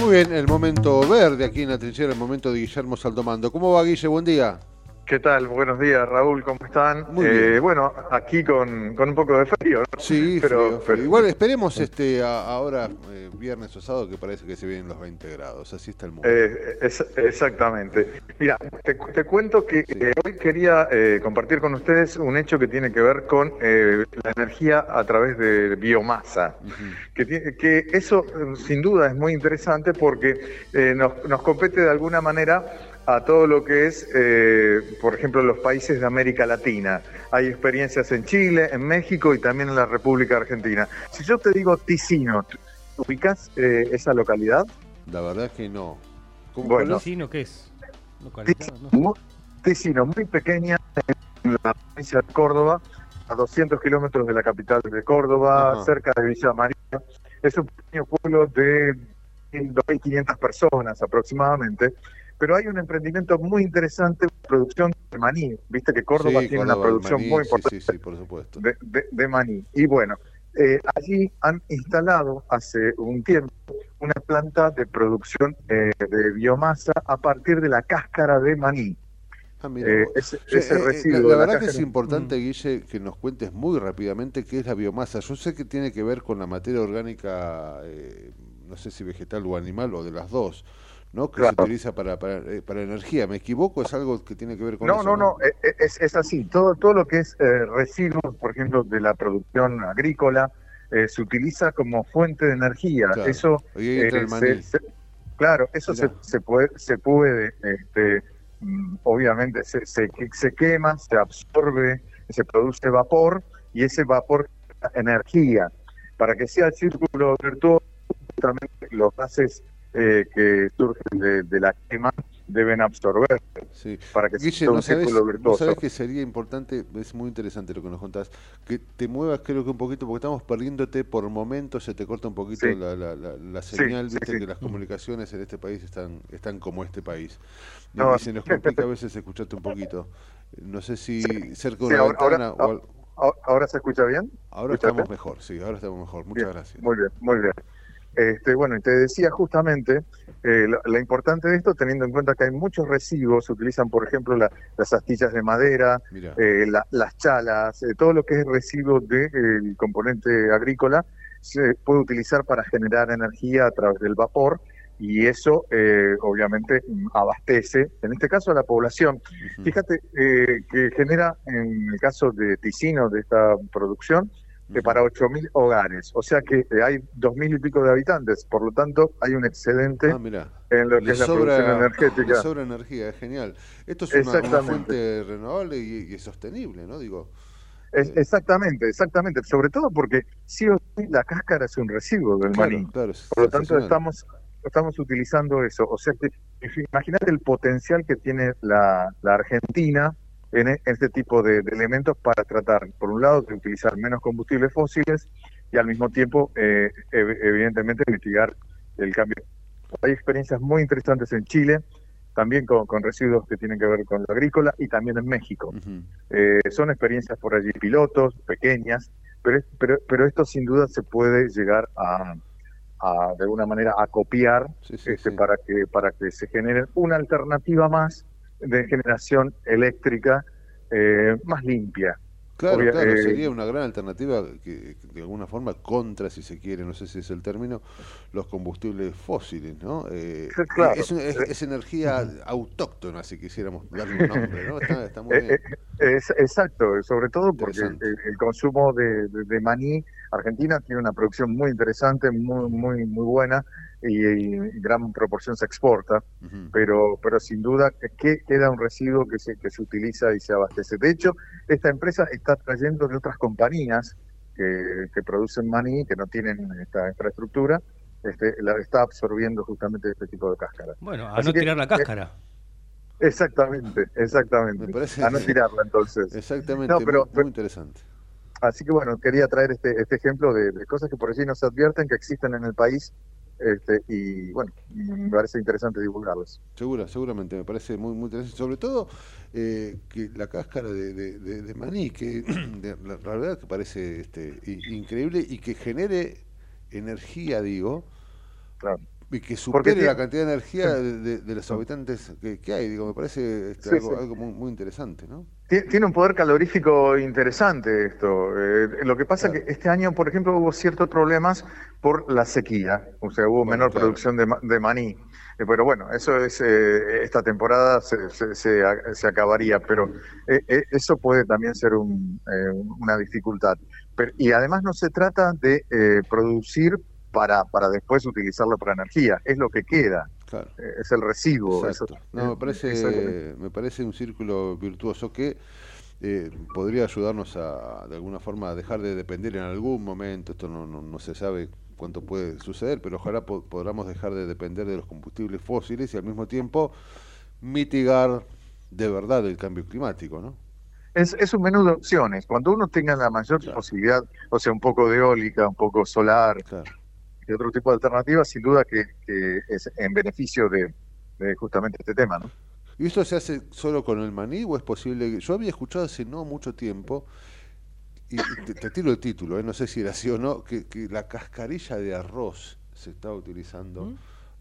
Muy bien, el momento verde aquí en la trinchera, el momento de Guillermo Saldomando. ¿Cómo va, Guille? Buen día. ¿Qué tal? Buenos días, Raúl, ¿cómo están? Muy Eh, bien. bueno, aquí con, con un poco de frío, ¿no? Sí, pero, frío, frío. Igual esperemos este a- ahora, eh, viernes o sábado, que parece que se vienen los 20 grados. Así está el mundo. Eh, es- exactamente. Mira, te, te cuento que hoy quería eh, compartir con ustedes un hecho que tiene que ver con eh, la energía a través de biomasa. que, tiene- que eso eh, sin duda es muy interesante porque eh, nos, nos compete de alguna manera a todo lo que es, eh, por ejemplo, los países de América Latina. Hay experiencias en Chile, en México y también en la República Argentina. Si yo te digo Ticino, ¿ubicas eh, esa localidad? La verdad es que no. ¿Cómo Bueno. cuál es? Ticino, ¿qué es? Ticino, muy pequeña en la provincia de Córdoba, a 200 kilómetros de la capital de Córdoba, Ajá. cerca de Villa María. Es un pequeño pueblo de 2.500 personas aproximadamente, pero hay un emprendimiento muy interesante de producción de maní. Viste que Córdoba Sí, tiene Córdoba, una producción maní, muy importante Sí, sí, por supuesto. de, de- de maní. Y bueno, eh, allí han instalado hace un tiempo una planta de producción eh, de biomasa a partir de la cáscara de maní. Ah, mira Eh, ese residuo la, verdad que es importante, Guille, que nos cuentes muy rápidamente qué es la biomasa. Yo sé que tiene que ver con la materia orgánica, eh, no sé si vegetal o animal, o de las dos, ¿no? Que Claro. se utiliza para, para, eh, para energía. ¿Me equivoco? ¿Es algo que tiene que ver con No, eso? no, no, eh, eh, es, es así. Todo, todo lo que es eh, residuos, por ejemplo, de la producción agrícola, eh, se utiliza como fuente de energía. Claro. Eso, eh, se- maní. se- claro, eso se, se puede, se puede, este, mm, obviamente, se, se, se quema, se absorbe, se produce vapor y ese vapor energía. Para que sea el círculo virtuoso, justamente los gases eh, que surgen de, de la quema deben absorber Sí. para que Guille, sea ¿no un sabes, círculo ¿no virtuoso. sabes que sería importante? Es muy interesante lo que nos contás. Que te muevas, creo que un poquito, porque estamos perdiéndote por momentos, se te corta un poquito Sí. la, la, la, señal, sí, viste que las comunicaciones en este país están, están como este país. Y, No, y se nos complica a (laughs) veces escucharte un poquito. No sé si cerca de una ahora, ventana ahora- o ahora- ahora se escucha bien? Ahora ¿Escucha estamos mejor, sí, ahora estamos mejor. Muchas Bien, gracias. Muy bien, muy bien. Este, bueno, y te decía justamente eh, la, la importante de esto, teniendo en cuenta que hay muchos residuos, se utilizan, por ejemplo, la- las astillas de madera, eh, la- las chalas, eh, todo lo que es residuo del componente agrícola, se puede utilizar para generar energía a través del vapor y eso eh, obviamente mm, abastece, en este caso a la población. Fíjate eh, que genera, en el caso de Ticino, de esta producción, que para 8.000 hogares, o sea que eh, hay 2.000 y pico de habitantes, por lo tanto hay un excedente Ah, en lo que Le es la sobra, producción energética. le sobra energía, es genial. Esto es una, fuente renovable y, y sostenible, ¿no? Digo, Es- exactamente, exactamente, sobre todo porque sí o sí la cáscara es un residuo del Claro, maní. claro, es Por lo tanto, estamos, estamos utilizando eso. O sea que, imagínate el potencial que tiene la, la Argentina en, e- en este tipo de, de elementos para tratar, por un lado, de utilizar menos combustibles fósiles y al mismo tiempo, eh, ev- evidentemente, mitigar el cambio. Hay experiencias muy interesantes en Chile, también con, con residuos que tienen que ver con lo agrícola y también en México. Eh, son experiencias por allí pilotos, pequeñas, pero, pero, pero esto sin duda se puede llegar a, a, de alguna manera a copiar este, para que para que se genere una alternativa más de generación eléctrica eh, más limpia. Claro, Obvia- claro, eh, sería una gran alternativa que, que de alguna forma contra, si se quiere, no sé si es el término, los combustibles fósiles, ¿no? Eh, claro. es, es- es energía (laughs) autóctona, si quisiéramos darle un nombre, ¿no? Está, está muy Eh, bien. eh, es, exacto, sobre todo porque el consumo de, de- de maní, Argentina tiene una producción muy interesante, muy muy muy buena y, y en gran proporción se exporta, pero pero sin duda que queda un residuo que se que se utiliza y se abastece. De hecho, esta empresa está trayendo de otras compañías que, que producen maní que no tienen esta infraestructura, este, la está absorbiendo justamente este tipo de cáscara. Bueno, a Así no que, tirar la eh, cáscara. Exactamente, exactamente. parece- A no tirarla entonces. Exactamente, No, pero, muy, muy interesante. Así que bueno, quería traer este, este ejemplo de, de cosas que por allí no se advierten, que existen en el país este, y bueno, me parece interesante divulgarlos. Segura, seguramente, me parece muy, muy interesante. Sobre todo eh, que la cáscara de, de- de- de maní, que (clears throat) la, la verdad que parece este, increíble y que genere energía, digo, y que supere tiene- la cantidad de energía de, de- de los habitantes que, que hay. Digo, me parece este, Sí, algo, sí. algo muy, muy interesante, ¿no? Tie- Tiene un poder calorífico interesante esto. Eh, lo que pasa que este año, por ejemplo, hubo ciertos problemas por la sequía, o sea, hubo menor claro. producción de, ma- de maní. Eh, pero bueno, eso es eh, esta temporada se, se, se a- se acabaría, pero eso puede también ser un, una dificultad. Pero- y además no se trata de producir para, para después utilizarlo para energía, es lo que queda. Claro. Eh, es el residuo. Eso- No, me eh, parece, me parece un círculo virtuoso que eh, podría ayudarnos a, de alguna forma, a dejar de depender en algún momento. Esto no, no, no se sabe cuánto puede suceder, pero ojalá po- podamos dejar de depender de los combustibles fósiles y al mismo tiempo mitigar de verdad el cambio climático, ¿no? Es, es un menú de opciones. Cuando uno tenga la mayor posibilidad, o sea, un poco de eólica, un poco solar y otro tipo de alternativas, sin duda que, que es en beneficio de, de justamente este tema, ¿no? ¿Y esto se hace solo con el maní o es posible? que- Yo había escuchado hace no mucho tiempo, y te, te tiro el título, ¿eh? no sé si era así o no, que, que la cascarilla de arroz se está utilizando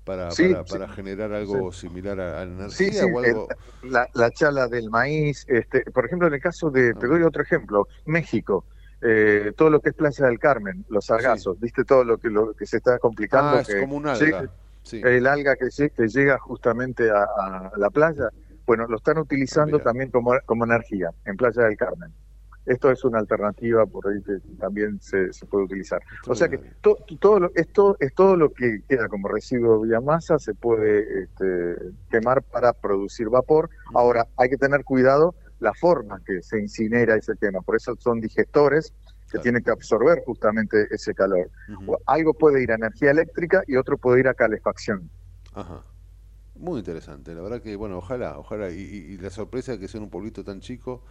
para, Sí, para, sí. para generar algo similar a, a energía sí, o algo... el- la, la chala del maíz, este, por ejemplo, en el caso de, te doy otro ejemplo, México, eh, todo lo que es Playa del Carmen, los sargazos, viste todo lo que, lo que se está complicando. Ah, es que como un llega- alga. Sí. El alga que, lle- que llega justamente a, a la playa, bueno, lo están utilizando también como, como energía en Playa del Carmen. Esto es una alternativa por ahí que también se, se puede utilizar. O sea que to- todo lo, esto es todo lo que queda como residuo de biomasa se puede este, quemar para producir vapor. Ahora hay que tener cuidado la forma que se incinera y se quema. Por eso son digestores que tienen que absorber justamente ese calor. Algo puede ir a energía eléctrica y otro puede ir a calefacción. Ajá. Muy interesante, la verdad que, bueno, ojalá, ojalá, y, y- y la sorpresa de que sea un pueblito tan chico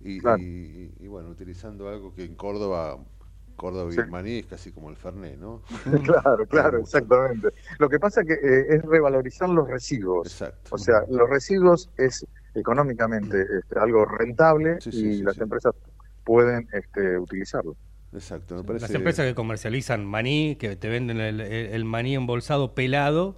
y, Claro. y- y, bueno, utilizando algo que en Córdoba, Córdoba y Sí. el maní es casi como el Fernet, ¿no? (laughs) claro, claro, exactamente. Lo que pasa que eh, es revalorizar los residuos. O sea, los residuos es económicamente este, algo rentable y las empresas pueden este, utilizarlo. Exacto, me Las empresas que comercializan maní, que te venden el, el- el maní embolsado pelado,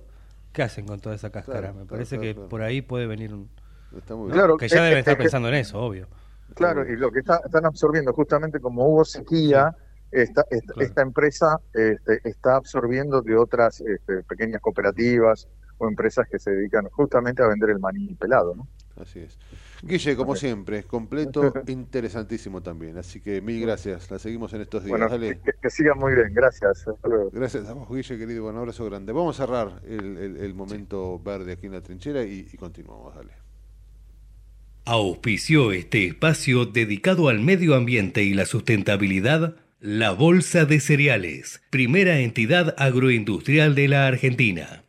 ¿qué hacen con toda esa cáscara? Claro, Me parece claro, que claro. por ahí puede venir un... Está muy Claro, que ya es- deben es estar pensando en eso, obvio. Claro, y lo que está- están absorbiendo, justamente como hubo sequía, esta, esta, esta empresa este, está absorbiendo de otras este, pequeñas cooperativas o empresas que se dedican justamente a vender el maní pelado, ¿no? Así es. Guille, como siempre, completo, (laughs) interesantísimo también. Así que mil gracias. La seguimos en estos días. Bueno, Dale. que, que sigan muy bien, gracias. Hasta luego. Gracias a vos, Guille, querido. Un abrazo grande. Vamos a cerrar el, el- el momento verde aquí en la trinchera y, y continuamos. Dale. Auspició este espacio dedicado al medio ambiente y la sustentabilidad la Bolsa de Cereales, primera entidad agroindustrial de la Argentina.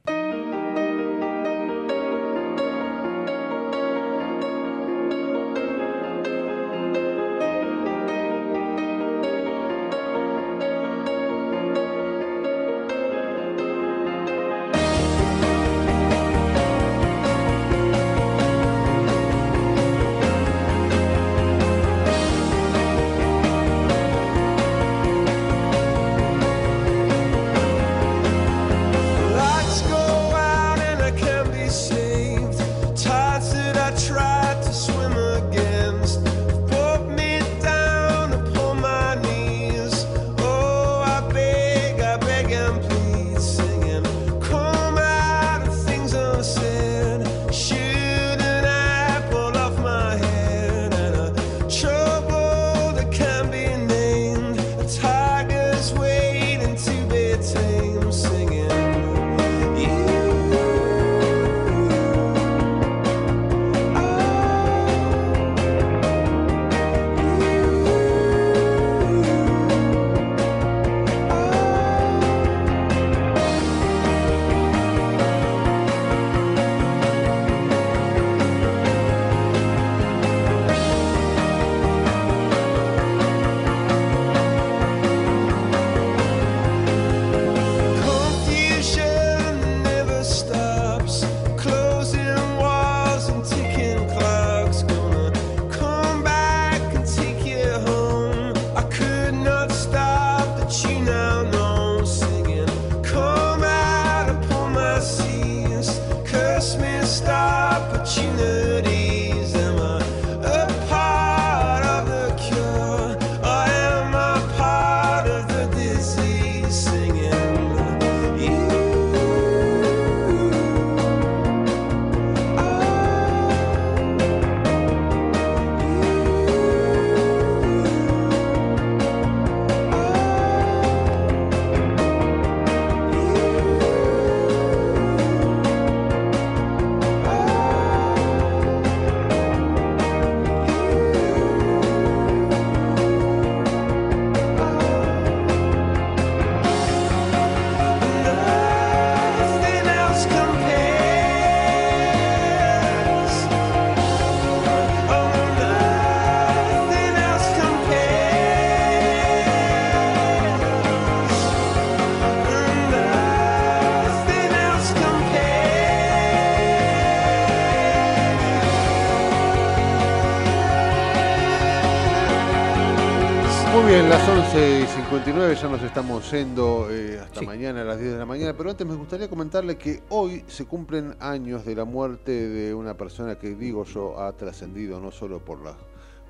59 ya nos estamos yendo eh, hasta mañana a las 10 de la mañana, pero antes me gustaría comentarle que hoy se cumplen años de la muerte de una persona que, digo yo, ha trascendido no solo por la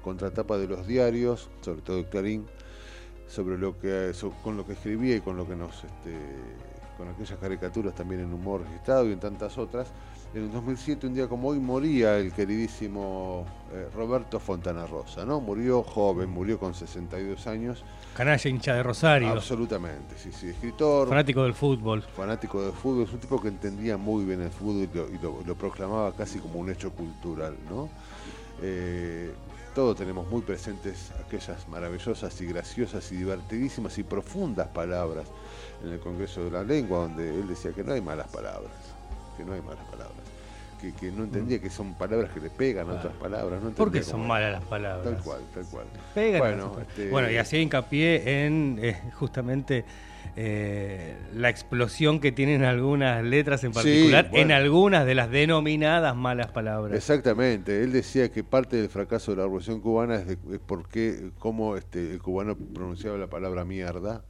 contratapa de los diarios, sobre todo el Clarín, sobre lo que con lo que escribía y con lo que nos este, con aquellas caricaturas también en humor registrado y en tantas otras. En el 2007, un día como hoy, moría el queridísimo eh, Roberto Fontana Rosa, ¿no? Murió joven, murió con 62 años. Canalla hincha de Rosario. Absolutamente, sí, sí. Escritor. Fanático del fútbol. Fanático del fútbol. Es un tipo que entendía muy bien el fútbol y lo, y lo- lo proclamaba casi como un hecho cultural, ¿no? Eh, todos tenemos muy presentes aquellas maravillosas y graciosas y divertidísimas y profundas palabras en el Congreso de la Lengua, donde él decía que no hay malas palabras, que no hay malas palabras, que, que no entendía que son palabras que le pegan a otras palabras. No ¿Por qué entendía son malas las palabras? Tal cual, tal cual. Pegan bueno, este, bueno, y hacía hincapié en eh, justamente eh, la explosión que tienen algunas letras en Sí, particular, en algunas de las denominadas malas palabras. Exactamente, él decía que parte del fracaso de la revolución cubana es, de, es porque cómo este, el cubano pronunciaba la palabra mierda,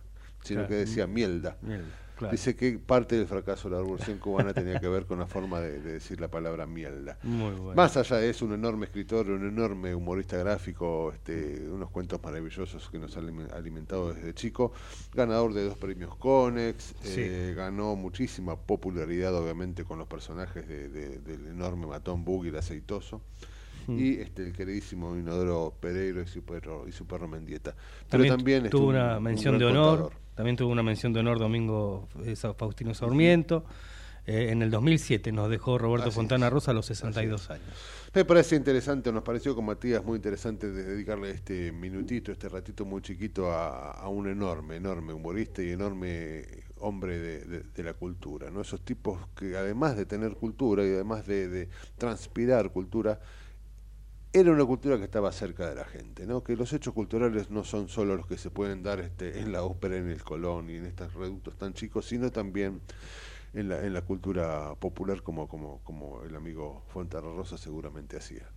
sino Claro. que decía mielda. Mielda, claro. Dice que parte del fracaso de la revolución cubana tenía que ver con la forma de, de decir la palabra mielda. Muy bueno. Más allá de eso, un enorme escritor, un enorme humorista gráfico, este, unos cuentos maravillosos que nos han alime- alimentado desde chico, ganador de dos premios Conex, Sí. eh, ganó muchísima popularidad obviamente con los personajes de- de- del enorme matón Bug y el aceitoso. Mm. Y este, el queridísimo Inodoro Pereiro y su perro, y su perro Mendieta. Pero También, también, tuvo un- una un mención de honor, contador. También tuvo una mención de honor Domingo eh, Faustino Sarmiento. Eh, en el 2007 nos dejó Roberto Así Fontana es. Rosa a los 62 años. Me parece interesante, nos pareció con Matías muy interesante de dedicarle este minutito, este ratito muy chiquito a, a un enorme, enorme humorista y enorme hombre de, de- de la cultura, ¿no? Esos tipos que además de tener cultura y además de, de transpirar cultura, era una cultura que estaba cerca de la gente, ¿no? Que los hechos culturales no son solo los que se pueden dar este, en la ópera, en el Colón y en estos reductos tan chicos, sino también en la, en la cultura popular como, como, como el amigo Fontana Rosa seguramente hacía.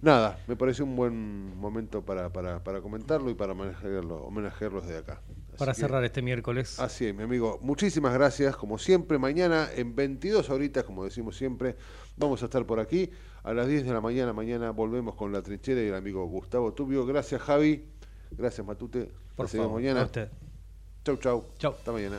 Nada, me pareció un buen momento para, para, para comentarlo y para homenajearlo, homenajearlo desde acá. Así Para que- cerrar este miércoles. Así es, mi amigo. Muchísimas gracias, como siempre. Mañana en 22 horitas, como decimos siempre, vamos a estar por aquí. A las 10 de la mañana, mañana volvemos con la trinchera y el amigo Gustavo Tubio. Gracias, Javi. Gracias, Matute. Por Nos vemos favor, mañana. a usted. Chau, chau. Chau. Hasta mañana.